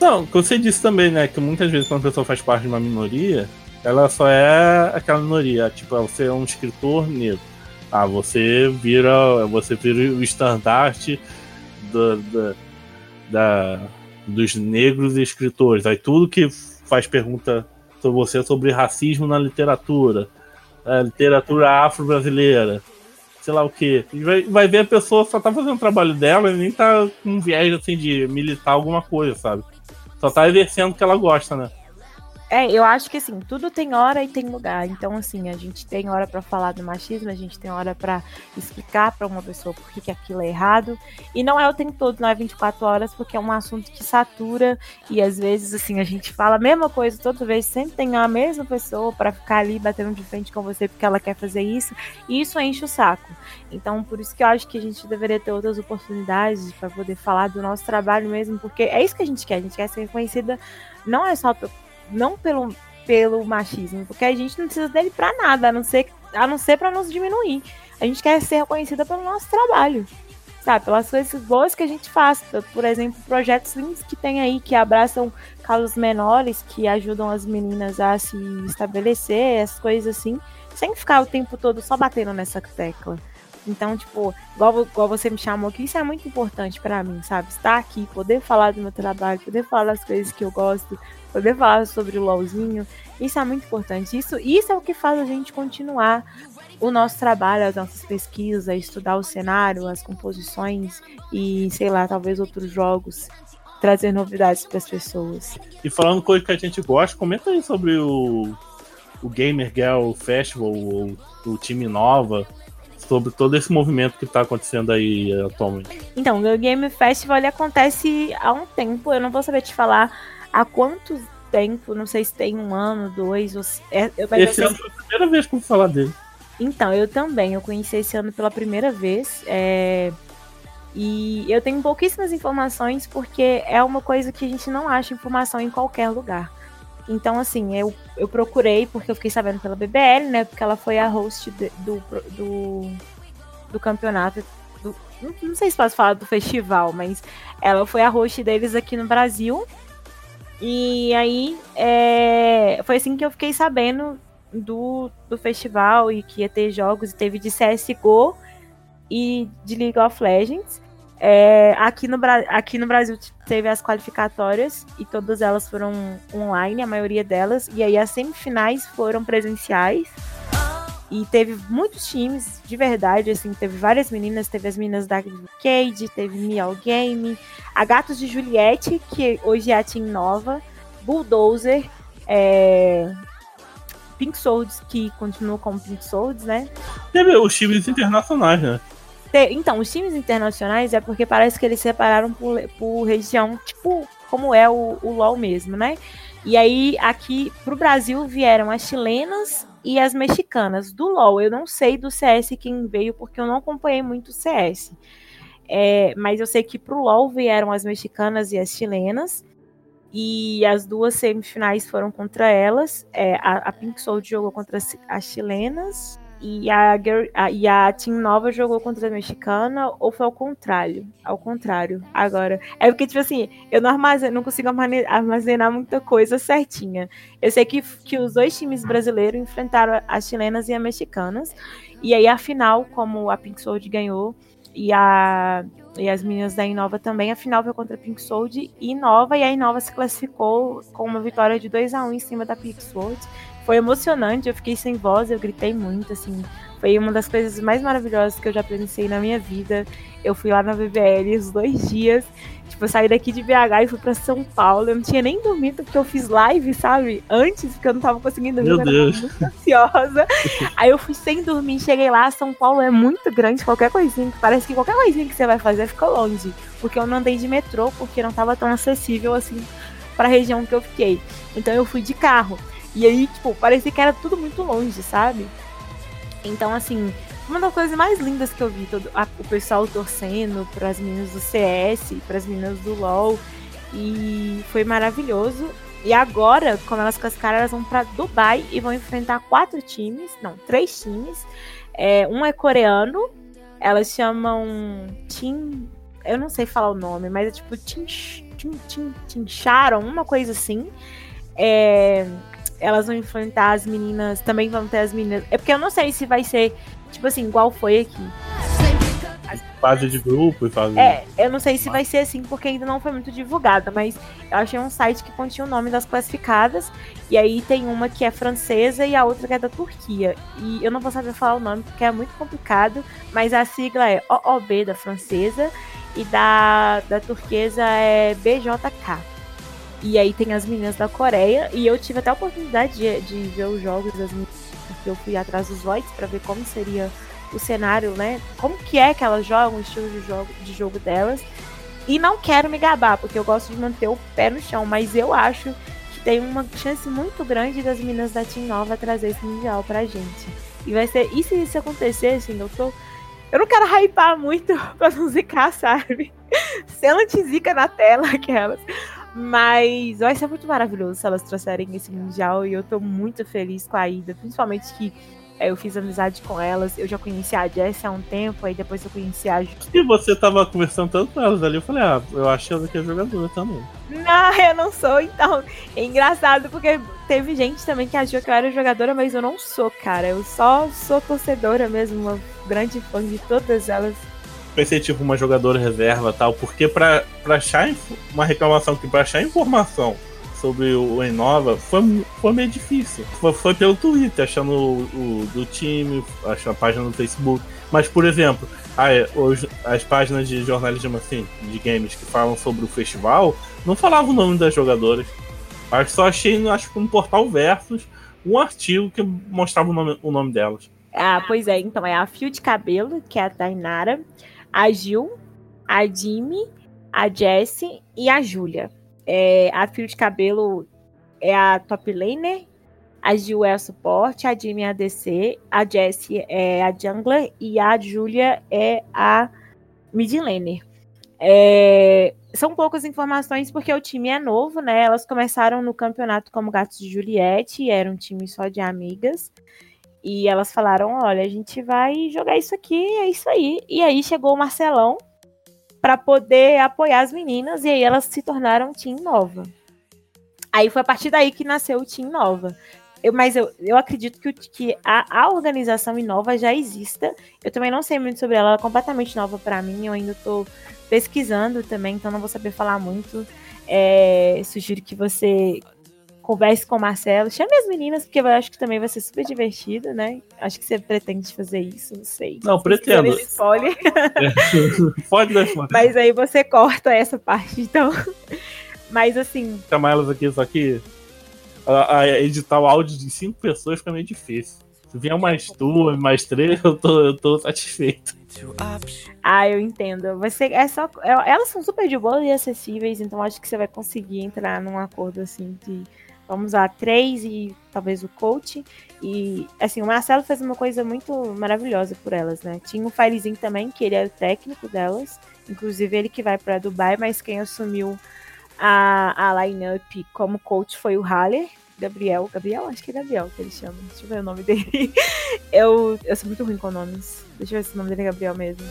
Não, você disse também, né, que muitas vezes quando a pessoa faz parte de uma minoria, ela só é aquela minoria, tipo, você é um escritor negro. Ah, você vira, você vira o estandarte do, do, da, dos negros escritores. Aí tudo que faz pergunta sobre você é sobre racismo na literatura, a literatura afro-brasileira, sei lá o que. Vai, vai ver a pessoa só tá fazendo o trabalho dela e nem tá com viés assim de militar alguma coisa, sabe? Só tá exercendo o que ela gosta, né? É, eu acho que assim, tudo tem hora e tem lugar. Então, assim, a gente tem hora para falar do machismo, a gente tem hora para explicar para uma pessoa por que, que aquilo é errado. E não é o tempo todo, não é 24 horas, porque é um assunto que satura e às vezes, assim, a gente fala a mesma coisa toda vez, sempre tem a mesma pessoa para ficar ali batendo de frente com você porque ela quer fazer isso, e isso enche o saco. Então, por isso que eu acho que a gente deveria ter outras oportunidades para poder falar do nosso trabalho mesmo, porque é isso que a gente quer, a gente quer ser reconhecida não é só não pelo, pelo machismo, porque a gente não precisa dele para nada, a não ser, a não ser para nos diminuir. A gente quer ser reconhecida pelo nosso trabalho, sabe? Pelas coisas boas que a gente faz. Por exemplo, projetos lindos que tem aí que abraçam causas menores, que ajudam as meninas a se estabelecer, as coisas assim, sem ficar o tempo todo só batendo nessa tecla. Então, tipo, igual, igual você me chamou aqui, isso é muito importante para mim, sabe? Estar aqui, poder falar do meu trabalho, poder falar das coisas que eu gosto, poder falar sobre o LOLzinho. Isso é muito importante. Isso, isso é o que faz a gente continuar o nosso trabalho, as nossas pesquisas, estudar o cenário, as composições e, sei lá, talvez outros jogos. Trazer novidades para as pessoas. E falando coisa que a gente gosta, comenta aí sobre o, o Gamer Girl Festival, o, o time Nova, sobre todo esse movimento que está acontecendo aí atualmente. Então, o Game Festival ele acontece há um tempo, eu não vou saber te falar há quanto tempo, não sei se tem um ano, dois, ou se, é, esse ano foi a primeira vez que eu vou falar dele. Então, eu também, eu conheci esse ano pela primeira vez, é... e eu tenho pouquíssimas informações porque é uma coisa que a gente não acha informação em qualquer lugar. Então, assim, eu, eu procurei, porque eu fiquei sabendo pela BBL, né? Porque ela foi a host de, do, do, do campeonato. Do, não, não, sei se posso falar do festival, mas ela foi a host deles aqui no Brasil. E aí é, foi assim que eu fiquei sabendo do, do festival e que ia ter jogos. E teve de CSGO e de League of Legends. É, aqui, no, aqui no Brasil teve as qualificatórias e todas elas foram online, a maioria delas, e aí as semifinais foram presenciais. E teve muitos times, de verdade, assim, teve várias meninas, teve as meninas da Cade, teve Miau Game, a Gatos de Juliette, que hoje é a Team Nova, Bulldozer, é... Pink Swords, que continua como Pink Swords, né? Teve os times internacionais, né? Então, os times internacionais é porque parece que eles separaram por, por região, tipo, como é o, o LoL mesmo, né? E aí, aqui pro Brasil vieram as chilenas e as mexicanas. Do LoL, eu não sei do CS quem veio, porque eu não acompanhei muito o CS. É, mas eu sei que pro LoL vieram as mexicanas e as chilenas. E as duas semifinais foram contra elas. É, a, a Pink Soldier jogou contra as, as chilenas. E a, e a Team Nova jogou contra a mexicana, ou foi ao contrário? Ao contrário, agora. É porque, tipo assim, eu não, não consigo armazenar muita coisa certinha. Eu sei que, que os dois times brasileiros enfrentaram as chilenas e as mexicanas. E aí, a final, como a Pink Soldier ganhou, e, a, e as meninas da Inova também, a final foi contra a Pink Soldier e Inova, e a Inova se classificou com uma vitória de 2 a 1 em cima da Pink Soldier foi emocionante, eu fiquei sem voz, eu gritei muito, assim. Foi uma das coisas mais maravilhosas que eu já presenciei na minha vida. Eu fui lá na BBL os dois dias. Tipo, eu saí daqui de BH e fui pra São Paulo. Eu não tinha nem dormido porque eu fiz live, sabe? Antes, porque eu não tava conseguindo dormir. Meu eu tava Deus. muito ansiosa. [LAUGHS] Aí eu fui sem dormir, cheguei lá. São Paulo é muito grande, qualquer coisinha. Parece que qualquer coisinha que você vai fazer fica longe. Porque eu não andei de metrô, porque não tava tão acessível assim pra região que eu fiquei. Então eu fui de carro. E aí, tipo, parecia que era tudo muito longe, sabe? Então, assim, uma das coisas mais lindas que eu vi, todo, a- o pessoal torcendo para as meninas do CS, para as meninas do LoL, e foi maravilhoso. E agora, quando elas classificaram, elas vão para Dubai e vão enfrentar quatro times, não, três times. É, um é coreano, elas chamam Team, eu não sei falar o nome, mas é tipo Team, Team, Team, Team Sharon, uma coisa assim. É, elas vão enfrentar as meninas, também vão ter as meninas. É porque eu não sei se vai ser, tipo assim, igual foi aqui. Fase de grupo e fase. É, eu não sei se vai ser assim, porque ainda não foi muito divulgada, mas eu achei um site que continha o nome das classificadas. E aí tem uma que é francesa e a outra que é da Turquia. E eu não vou saber falar o nome porque é muito complicado, mas a sigla é OOB da francesa e da, da turquesa é BJK. E aí tem as meninas da Coreia. E eu tive até a oportunidade de, de ver os jogos das meninas, porque eu fui atrás dos Voids pra ver como seria o cenário, né? Como que é que elas jogam, o estilo de jogo, de jogo delas. E não quero me gabar, porque eu gosto de manter o pé no chão, mas eu acho que tem uma chance muito grande das meninas da Team Nova trazer esse mundial pra gente. E vai ser. E se isso acontecer, assim, eu tô. Eu não quero hypar muito [LAUGHS] pra não zicar, sabe? Sendo anti-zica na tela, [LAUGHS] aquelas. Mas vai ser muito maravilhoso se elas trouxerem esse mundial e eu tô muito feliz com a ida, principalmente que é, eu fiz amizade com elas, eu já conheci a Jessie há um tempo, aí depois eu conheci a Ju. E você tava conversando tanto com elas ali, eu falei, ah, eu achei ela que é jogadora também. Não, [LAUGHS] eu não sou, então. É engraçado porque teve gente também que achou que eu era jogadora, mas eu não sou, cara. Eu só sou torcedora mesmo, uma grande fã de todas elas. Pensei, tipo, uma jogadora reserva tal, porque pra, pra achar uma reclamação que pra achar informação sobre o Enova foi, foi meio difícil. Foi, foi pelo Twitter, achando o, o- do time, achando a página no Facebook. Mas, por exemplo, a- as páginas de jornalismo assim, de games que falam sobre o festival, não falavam o nome das jogadoras. Acho só achei, acho que no portal Versus, um artigo que mostrava o nome, o nome delas. Ah, pois é, então é a Fio de Cabelo, que é a Tainara, a Gil, a Jimmy, a Jessie e a Júlia. É, a Fio de Cabelo é a top laner, a Gil é a suporte, a Jimmy é a DC, a Jessie é a jungler e a Júlia é a mid laner. É, são poucas informações porque o time é novo, né? Elas começaram no campeonato como Gatos de Juliette, era um time só de amigas. E elas falaram: olha, a gente vai jogar isso aqui, é isso aí. E aí chegou o Marcelão para poder apoiar as meninas, e aí elas se tornaram Team Nova. Aí foi a partir daí que nasceu o Team Nova. Eu, mas eu, eu acredito que, o- que a, a organização Inova já exista. Eu também não sei muito sobre ela, ela é completamente nova para mim. Eu ainda tô pesquisando também, então não vou saber falar muito. É, sugiro que você converse com o Marcelo, chame as meninas, porque eu acho que também vai ser super divertido, né? Acho que você pretende fazer isso, não sei. Não, Se pretendo. Spoiler. [LAUGHS] Pode dar spoiler. Mas aí você corta essa parte, então. Mas assim, chamar elas aqui, só que a, a editar o áudio de cinco pessoas fica meio difícil. Se vier mais duas, mais três, eu tô, eu tô satisfeito. ah, eu entendo. Ser, é só, é- elas são super de boa e acessíveis, então acho que você vai conseguir entrar num acordo assim de vamos usar três e talvez o coach. E assim, o Marcelo fez uma coisa muito maravilhosa por elas, né? Tinha o Firezinho também, que ele é o técnico delas. Inclusive ele que vai para Dubai, mas quem assumiu a, a line-up como coach foi o Haller, Gabriel. Gabriel? Acho que é Gabriel que ele chama. Deixa eu ver o nome dele. [LAUGHS] Eu, eu sou muito ruim com nomes. Deixa eu ver se o nome dele é Gabriel mesmo.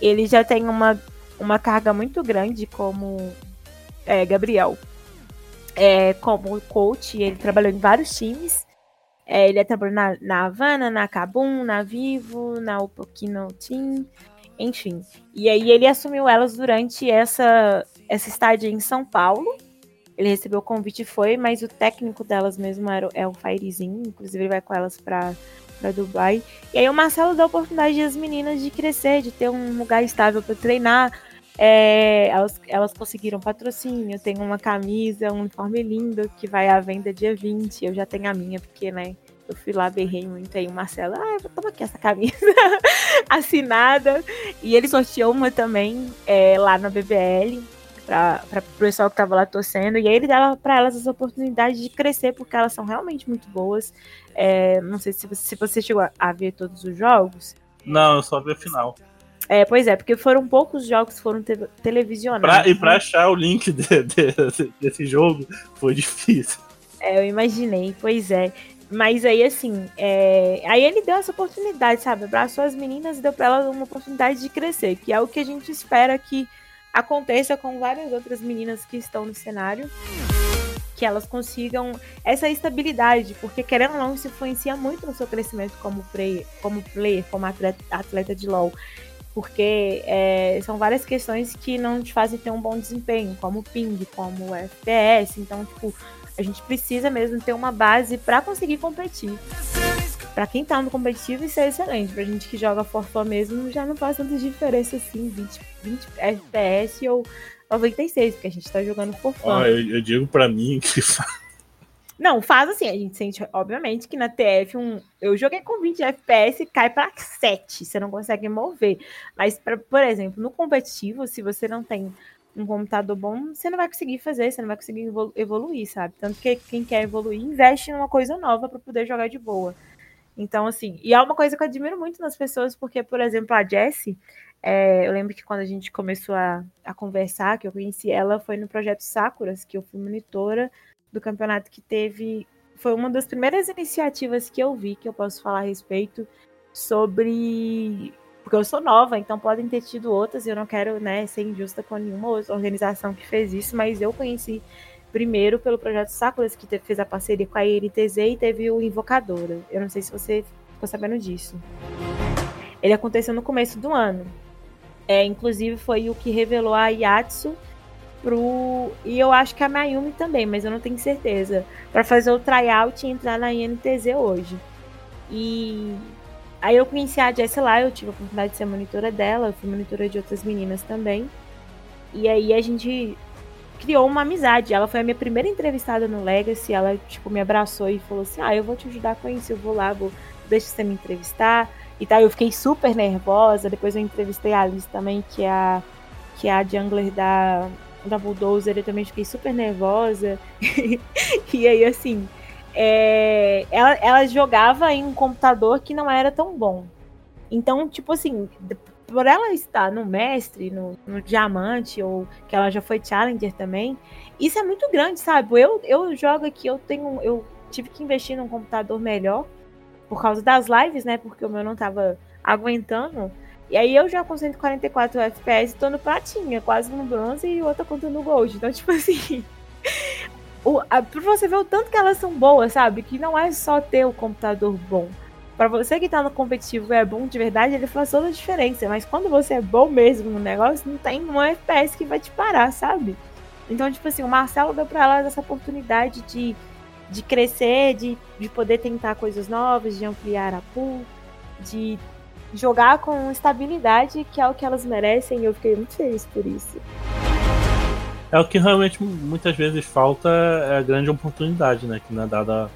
Ele já tem uma, uma carga muito grande como é, Gabriel. É, como coach, ele trabalhou em vários times. É, ele trabalhou na, na Havana, na Kabum, na Vivo, na Upokino Team, enfim. E aí ele assumiu elas durante essa, essa estadia em São Paulo. Ele recebeu o convite e foi, mas o técnico delas mesmo era, é o Fairezinho, inclusive ele vai com elas pra, pra Dubai. E aí o Marcelo dá a oportunidade às meninas de crescer, de ter um lugar estável para treinar. É, elas, elas conseguiram patrocínio, tem uma camisa, um uniforme lindo que vai à venda dia 20. Eu já tenho a minha, porque, né? Eu fui lá, berrei muito aí o Marcelo. Ah, toma aqui essa camisa [LAUGHS] assinada. E ele sorteou uma também é, lá na BBL para o pessoal que tava lá torcendo. E aí ele dava para elas as oportunidades de crescer, porque elas são realmente muito boas. É, não sei se você, se você chegou a, a ver todos os jogos. Não, eu só vi a final. É, pois é, porque foram poucos jogos que foram te televisionados. Pra, e né? pra achar o link de- de- desse jogo foi difícil. É, eu imaginei, pois é. Mas aí, assim, é, aí ele deu essa oportunidade, sabe? Abraçou as meninas e deu pra elas uma oportunidade de crescer, que é o que a gente espera que aconteça com várias outras meninas que estão no cenário. Que elas consigam essa estabilidade, porque querendo ou não, isso influencia muito no seu crescimento como player, como, player, como atleta, atleta de LoL. Porque é, são várias questões que não te fazem ter um bom desempenho, como ping, como FPS. Então, tipo, a gente precisa mesmo ter uma base para conseguir competir. Pra quem tá no competitivo, isso é excelente. Pra gente que joga for fun mesmo, já não faz tanta diferença assim, 20, 20 FPS ou 96, porque a gente tá jogando for fun. Ó, eu, eu digo pra mim que Não, faz assim, a gente sente, obviamente, que na TF um, eu joguei com 20 FPS cai pra 7, você não consegue mover. Mas, pra, por exemplo, no competitivo, se você não tem um computador bom, você não vai conseguir fazer, você não vai conseguir evolu- evoluir, sabe? Tanto que quem quer evoluir, investe numa coisa nova pra poder jogar de boa. Então, assim, e é uma coisa que eu admiro muito nas pessoas, porque, por exemplo, a Jessie, é, eu lembro que quando a gente começou a, a conversar, que eu conheci ela, foi no projeto Sakuras, que eu fui monitora do campeonato que teve. Foi uma das primeiras iniciativas que eu vi que eu posso falar a respeito sobre. Porque eu sou nova, então podem ter tido outras, e eu não quero né, ser injusta com nenhuma outra organização que fez isso, mas eu conheci primeiro pelo projeto Sakuras, que fez a parceria com a INTZ e teve o Invocadora. Eu não sei se você ficou sabendo disso. Ele aconteceu no começo do ano. É, inclusive foi o que revelou a Yatsu pro. E eu acho que a Mayumi também, mas eu não tenho certeza. Pra fazer o tryout e entrar na INTZ hoje. E aí eu conheci a Jessie lá, eu tive a oportunidade de ser monitora dela, eu fui monitora de outras meninas também. E aí a gente criou uma amizade. Ela foi a minha primeira entrevistada no Legacy, ela tipo me abraçou e falou assim: "Ah, eu vou te ajudar com isso, eu vou lá, vou deixa você me entrevistar". E tal, eu fiquei super nervosa. Depois eu entrevistei a Alice também, que é a que é a jungler da da Bulldozer, eu também fiquei super nervosa. [LAUGHS] e aí, assim, é, ela, ela jogava em um computador que não era tão bom. Então, tipo assim, por ela estar no mestre, no, no diamante, ou que ela já foi challenger também, isso é muito grande, sabe? Eu, eu jogo aqui, eu tenho. Eu tive que investir num computador melhor por causa das lives, né? Porque o meu não tava aguentando. E aí eu já com 144 FPS tô no pratinha, quase no bronze e outra conta no gold. Então, [LAUGHS] tipo assim. O, a, pra você ver o tanto que elas são boas, sabe? Que não é só ter o computador bom. Pra você que tá no competitivo e é bom de verdade, ele faz toda a diferença. Mas quando você é bom mesmo no negócio, não tem um FPS que vai te parar, sabe? Então, tipo assim, o Marcelo deu pra elas essa oportunidade de, de crescer, de, de poder tentar coisas novas, de ampliar a pool, de jogar com estabilidade, que é o que elas merecem, e eu fiquei muito feliz por isso. É o que realmente muitas vezes falta é a grande oportunidade, né? Que não é dada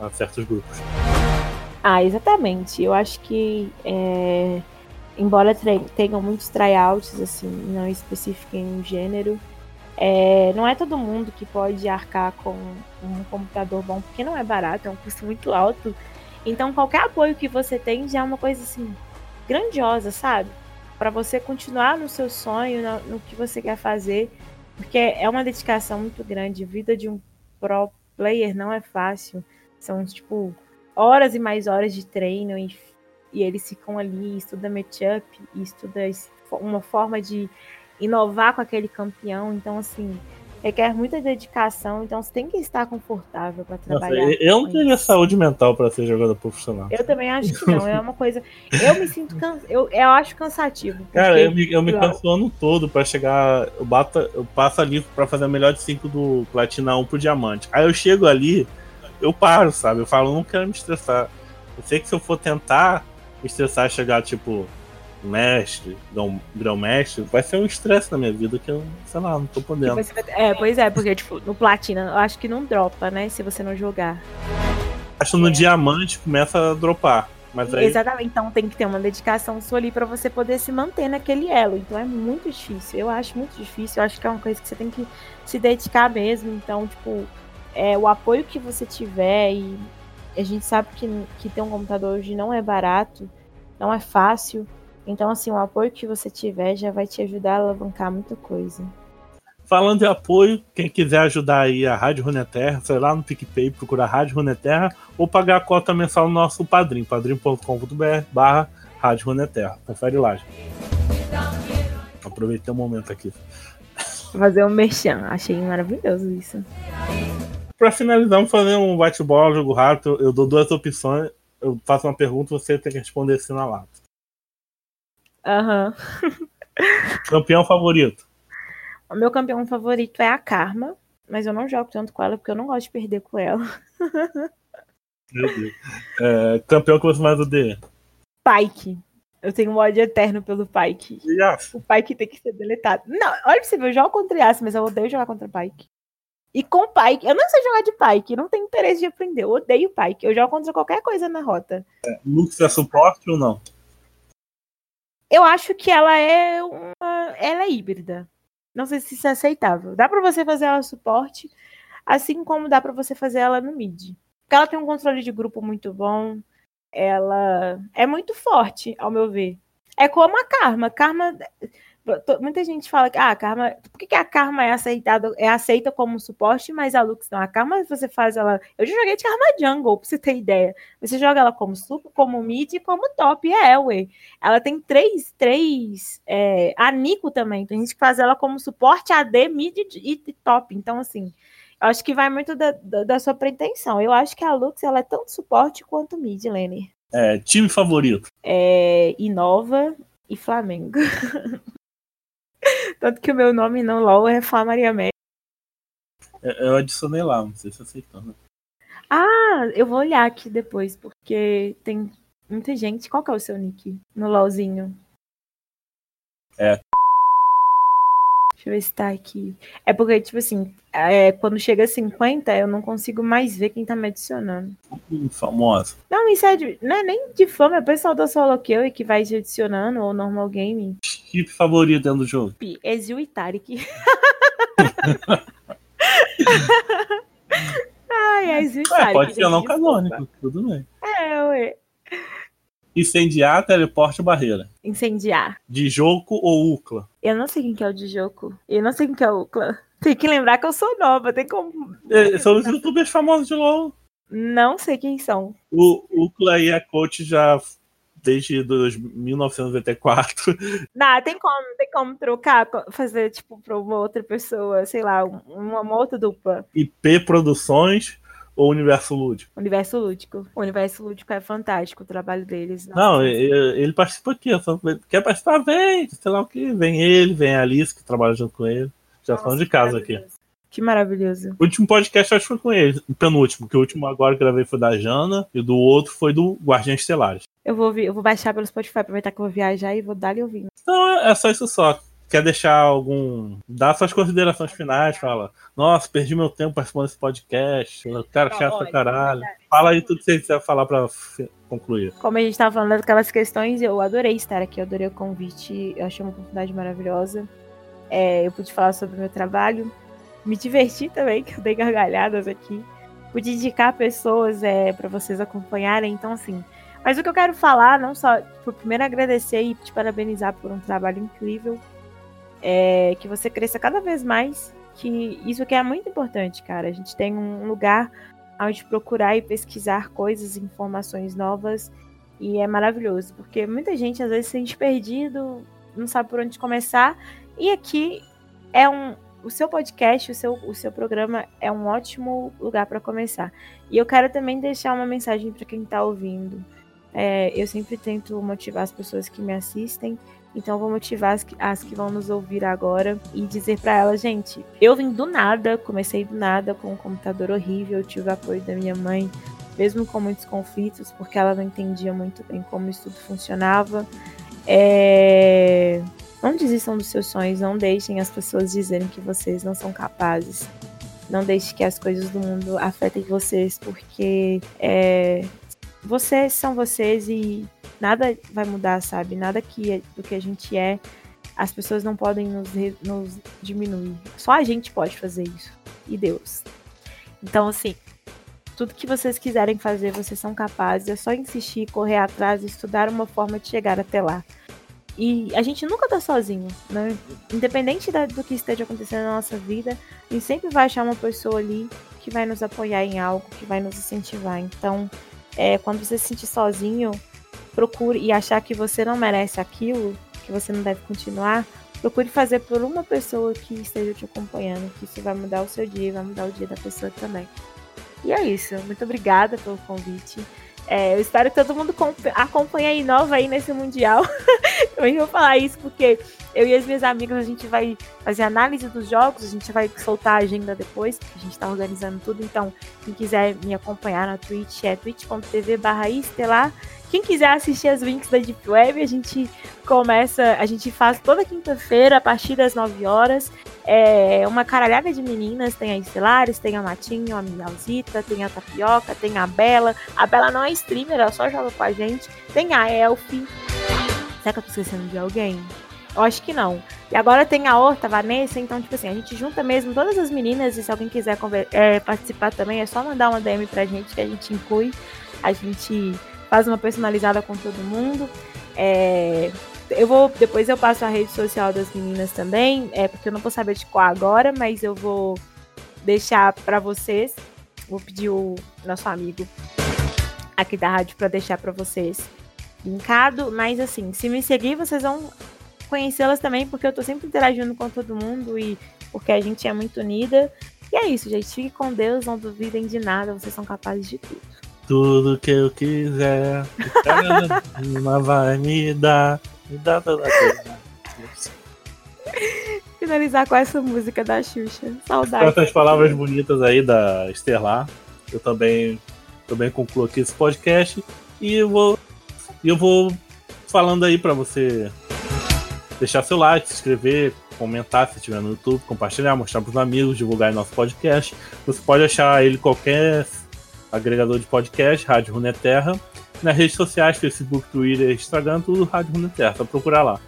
a certos grupos. Ah, exatamente. Eu acho que, é, embora tenham muitos tryouts, assim, não especifiquem um gênero, é, não é todo mundo que pode arcar com um computador bom, porque não é barato, é um custo muito alto. Então, qualquer apoio que você tem já é uma coisa assim grandiosa, sabe? Para você continuar no seu sonho, no, no, que você quer fazer, porque é uma dedicação muito grande. Vida de um pro player não é fácil. São tipo horas e mais horas de treino e, e eles ficam ali, estuda matchup, estuda uma forma de inovar com aquele campeão. Então, assim, requer muita dedicação, então você tem que estar confortável para trabalhar. Nossa, eu não teria saúde mental para ser jogador profissional. Eu também acho que não. É uma coisa. Eu me sinto can... eu, eu acho cansativo. Cara, eu me, eu me canso o ano todo para chegar. Eu, bato, eu passo ali para fazer a melhor de 5 do Platina 1 pro Diamante. Aí eu chego ali, eu paro, sabe? Eu falo, não quero me estressar. Eu sei que se eu for tentar me estressar chegar, tipo, mestre, grão-mestre, vai ser um estresse na minha vida que eu, sei lá, não tô podendo. É, pois é, porque, tipo, no Platina, eu acho que não dropa, né, se você não jogar. Acho que no é. Diamante começa a dropar. Mas aí... Exatamente, então tem que ter uma dedicação sua ali pra você poder se manter naquele elo. Então é muito difícil. Eu acho muito difícil. Eu acho que é uma coisa que você tem que se dedicar mesmo. Então, tipo, é, o apoio que você tiver e a gente sabe que, que ter um computador hoje não é barato, não é fácil. Então, assim, o apoio que você tiver já vai te ajudar a alavancar muita coisa. Falando de apoio, quem quiser ajudar aí a Rádio Runeterra, sei lá no PicPay, procurar Rádio Runeterra ou pagar a cota mensal no nosso padrinho, padrinho.com.br barra Rádio Runeterra. Confere lá. Aproveitei o um momento aqui. Fazer um merchan, achei maravilhoso isso. Para finalizar, vamos fazer um bate-bola, jogo rápido. Eu dou duas opções, eu faço uma pergunta você tem que responder assim na lata. Aham. Uhum. campeão favorito? [LAUGHS] O meu campeão favorito é a Karma, mas eu não jogo tanto com ela porque eu não gosto de perder com ela. Meu Deus. É, campeão que você mais odeia? Pike. Eu tenho um ódio eterno pelo Pike. Yasuo. O Pike tem que ser deletado. Não, olha pra você ver, eu jogo contra Yasuo, mas eu odeio jogar contra Pike. E com Pike, eu não sei jogar de Pike, não tenho interesse de aprender, eu odeio Pike. Eu jogo contra qualquer coisa na rota. É, Lux é suporte ou não? Eu acho que ela é uma. Ela é híbrida. Não sei se isso é aceitável. Dá para você fazer ela suporte, assim como dá para você fazer ela no mid. Porque ela tem um controle de grupo muito bom. Ela é muito forte, ao meu ver. É como a Karma. Karma Muita gente fala que ah, a Karma. Por que, que a Karma é aceitada, é aceita como suporte, mas a Lux não? A Karma você faz ela. Eu já joguei de Karma Jungle, pra você ter ideia. Você joga ela como super, como mid e como top. E é, ué. Ela tem três. três é, a Nico também. Tem gente que faz ela como suporte, AD, mid e, e top. Então, assim. Eu acho que vai muito da, da, da, sua pretensão. Eu acho que a Lux ela é tanto suporte quanto mid, Lenny. É, time favorito? É, Inova e Flamengo. [LAUGHS] Tanto que o meu nome no LOL é Flá Maria Média. Eu adicionei lá, não sei se aceitou, né? Ah, eu vou olhar aqui depois, porque tem muita gente. Qual que é o seu nick no LOLzinho? É. Deixa eu ver se tá aqui. É porque, tipo assim, é, quando chega a 50, eu não consigo mais ver quem tá me adicionando. Famosa. Não, isso é de, não é nem de fama, é o pessoal da Solo Kill que vai te adicionando, ou Normal Gaming. Chip favorito dentro do jogo? Ezio e Tarek. Ai, Ezio e Tarek. É, pode ser não canônico, tudo bem. É, ué. Incendiar, teleporte ou barreira? Incendiar. De Joco ou Ucla? Eu não sei quem que é o de Joco. Eu não sei quem que é o Ucla. Tem que lembrar que eu sou nova, tem como. É, são os youtubers famosos de LOL. Não sei quem são. O Ucla e a coach já desde 1994. Não, [LAUGHS] tem como, tem como trocar, fazer tipo para uma outra pessoa, sei lá, uma, uma outra dupla. IP Produções ou Universo Lúdico? Universo Lúdico. O Universo Lúdico é fantástico o trabalho deles. Não, ele, ele participa aqui. Só, quer participar? Vem. Sei lá o que. Vem ele, vem a Alice, que trabalha junto com ele. Já são de casa aqui. Que maravilhoso. O último podcast acho que foi com ele, o penúltimo, que o último agora que gravei foi da Jana e do outro foi do Guardiões Estelares. Eu vou ouvir, eu vou baixar pelo Spotify, aproveitar que eu vou viajar e vou dar-lhe ouvindo. Então é só isso só. Quer deixar algum. Dá suas considerações finais, fala. Nossa, perdi meu tempo participando desse podcast. Cara, Não, chato pra caralho. verdade. Fala aí tudo que você quiser falar pra concluir. Como a gente tava falando daquelas questões, eu adorei estar aqui, eu adorei o convite, eu achei uma oportunidade maravilhosa. É, eu pude falar sobre o meu trabalho, me diverti também, [LAUGHS] que eu dei gargalhadas aqui. Pude indicar pessoas é, para vocês acompanharem, então assim. Mas o que eu quero falar, não só, tipo, primeiro agradecer e te parabenizar por um trabalho incrível. É, que você cresça cada vez mais, que isso que é muito importante, cara. A gente tem um lugar onde procurar e pesquisar coisas, informações novas. E é maravilhoso, porque muita gente às vezes se sente perdido, não sabe por onde começar. E aqui é um. O seu podcast, o seu, o seu programa é um ótimo lugar para começar. E eu quero também deixar uma mensagem para quem está ouvindo. É, eu sempre tento motivar as pessoas que me assistem, então eu vou motivar as que, as que vão nos ouvir agora e dizer para elas, gente, eu vim do nada, comecei do nada com um computador horrível, tive o apoio da minha mãe, mesmo com muitos conflitos, porque ela não entendia muito bem como isso tudo funcionava. É... Não desistam dos seus sonhos, não deixem as pessoas dizerem que vocês não são capazes. Não deixe que as coisas do mundo afetem vocês, porque é... vocês são vocês e nada vai mudar, sabe? Nada que do que a gente é, as pessoas não podem nos, nos diminuir. Só a gente pode fazer isso. E Deus. Então, assim, tudo que vocês quiserem fazer, vocês são capazes. É só insistir, correr atrás, estudar uma forma de chegar até lá. E a gente nunca tá sozinho, né? Independente da- do que esteja acontecendo na nossa vida, a gente sempre vai achar uma pessoa ali que vai nos apoiar em algo, que vai nos incentivar. Então, é, quando você se sentir sozinho, procure e achar que você não merece aquilo, que você não deve continuar, procure fazer por uma pessoa que esteja te acompanhando, que isso vai mudar o seu dia, vai mudar o dia da pessoa também. E é isso. Muito obrigada pelo convite. É, eu espero que todo mundo comp- acompanhe a Inova aí nesse Mundial. [LAUGHS] eu vou falar isso porque eu e as minhas amigas, a gente vai fazer análise dos jogos, a gente vai soltar a agenda depois, a gente tá organizando tudo. Então, quem quiser me acompanhar na Twitch é twitch.tv barra estelar. Quem quiser assistir as links da Deep Web, a gente começa, a gente faz toda quinta-feira, a partir das 9 horas. É uma caralhada de meninas, tem a Estelares, tem a Matinho, a Miguelzita, tem a Tapioca, tem a Bela. A Bela não é streamer, ela só joga com a gente. Tem a Elfie. Será que eu tô esquecendo de alguém? Eu acho que não. E agora tem a Horta, a Vanessa, então, tipo assim, a gente junta mesmo todas as meninas e se alguém quiser é, participar também, é só mandar uma DM pra gente que a gente inclui. A gente faz uma personalizada com todo mundo. É, eu vou, depois eu passo a rede social das meninas também, é porque eu não vou saber de qual agora, mas eu vou deixar pra vocês. Vou pedir o nosso amigo aqui da rádio pra deixar pra vocês linkado, mas assim, se me seguir, vocês vão conhecê-las também, porque eu tô sempre interagindo com todo mundo e porque a gente é muito unida. E é isso, gente. Fiquem com Deus, não duvidem de nada, vocês são capazes de tudo. Tudo que eu quiser, [LAUGHS] uma vai me dar. Me dá toda coisa. Finalizar com essa música da Xuxa. Com Saudade. essas palavras bonitas aí da Estelar, eu também, também concluo aqui esse podcast e eu vou, eu vou falando aí pra você deixar seu like, se inscrever, comentar se estiver no YouTube, compartilhar, mostrar pros amigos, divulgar nosso podcast. Você pode achar ele qualquer agregador de podcast, Rádio Runeterra, nas redes sociais, Facebook, Twitter, Instagram, tudo Rádio Runeterra, só procurar lá.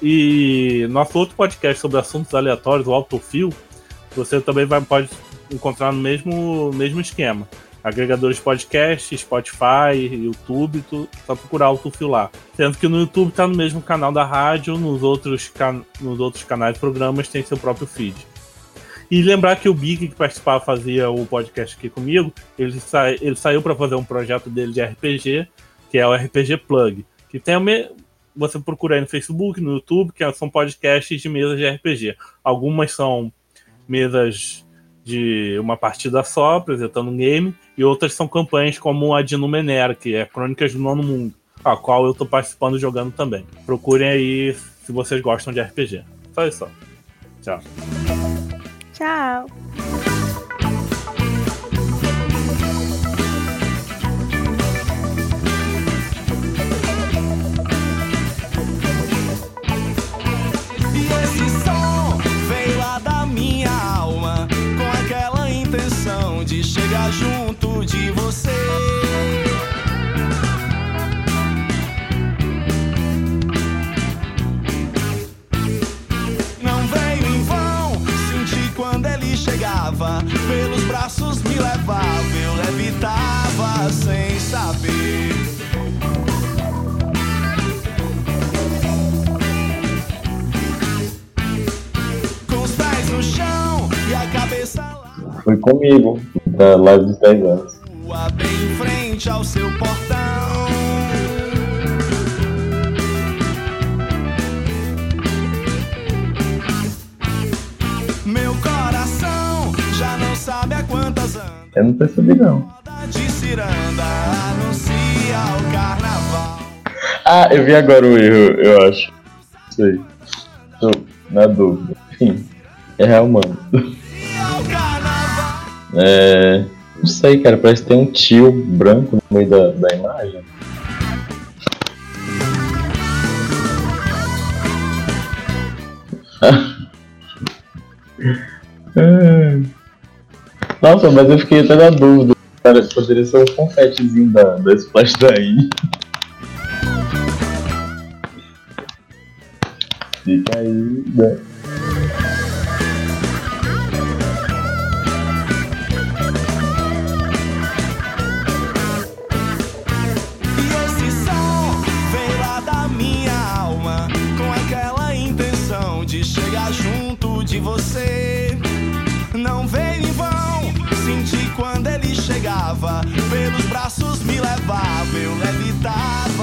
E nosso outro podcast sobre assuntos aleatórios, o Autofil, você também vai, pode encontrar no mesmo, mesmo esquema. Agregadores de podcast, Spotify, YouTube, tu, só procurar Autofil lá. Sendo que no YouTube tá no mesmo canal da rádio, nos outros, can, nos outros canais de programas tem seu próprio feed. E lembrar que o Big, que participava, fazia o podcast aqui comigo, ele, sa ele saiu para fazer um projeto dele de RPG, que é o RPG Plug. Que tem o me... Você procura aí no Facebook, no YouTube, que são podcasts de mesas de RPG. Algumas são mesas de uma partida só, apresentando um game, e outras são campanhas como a de Numenera, que é Crônicas do Nono Mundo, a qual eu estou participando jogando também. Procurem aí se vocês gostam de RPG. Só isso. Tchau. Tchau. De você. Não veio em vão, senti quando ele chegava. Pelos braços me levava, eu levitava sem saber. Foi comigo, da live dos 10 anos. bem em frente ao seu portão. Meu coração já não sabe a quantas anda. Eu não percebi não. De ciranda anuncia o carnaval. Ah, eu vi agora o erro, eu acho. Sei. Tô na dúvida. Enfim, é real, mano. É. Não sei, cara, parece que tem um tio branco no meio da, da imagem. [LAUGHS] Nossa, mas eu fiquei até na dúvida. Cara, poderia ser um confetezinho da, da Splash daí. [LAUGHS] Fica aí, né? Você. Não veio em vão, senti quando ele chegava, pelos braços me levava, eu levitava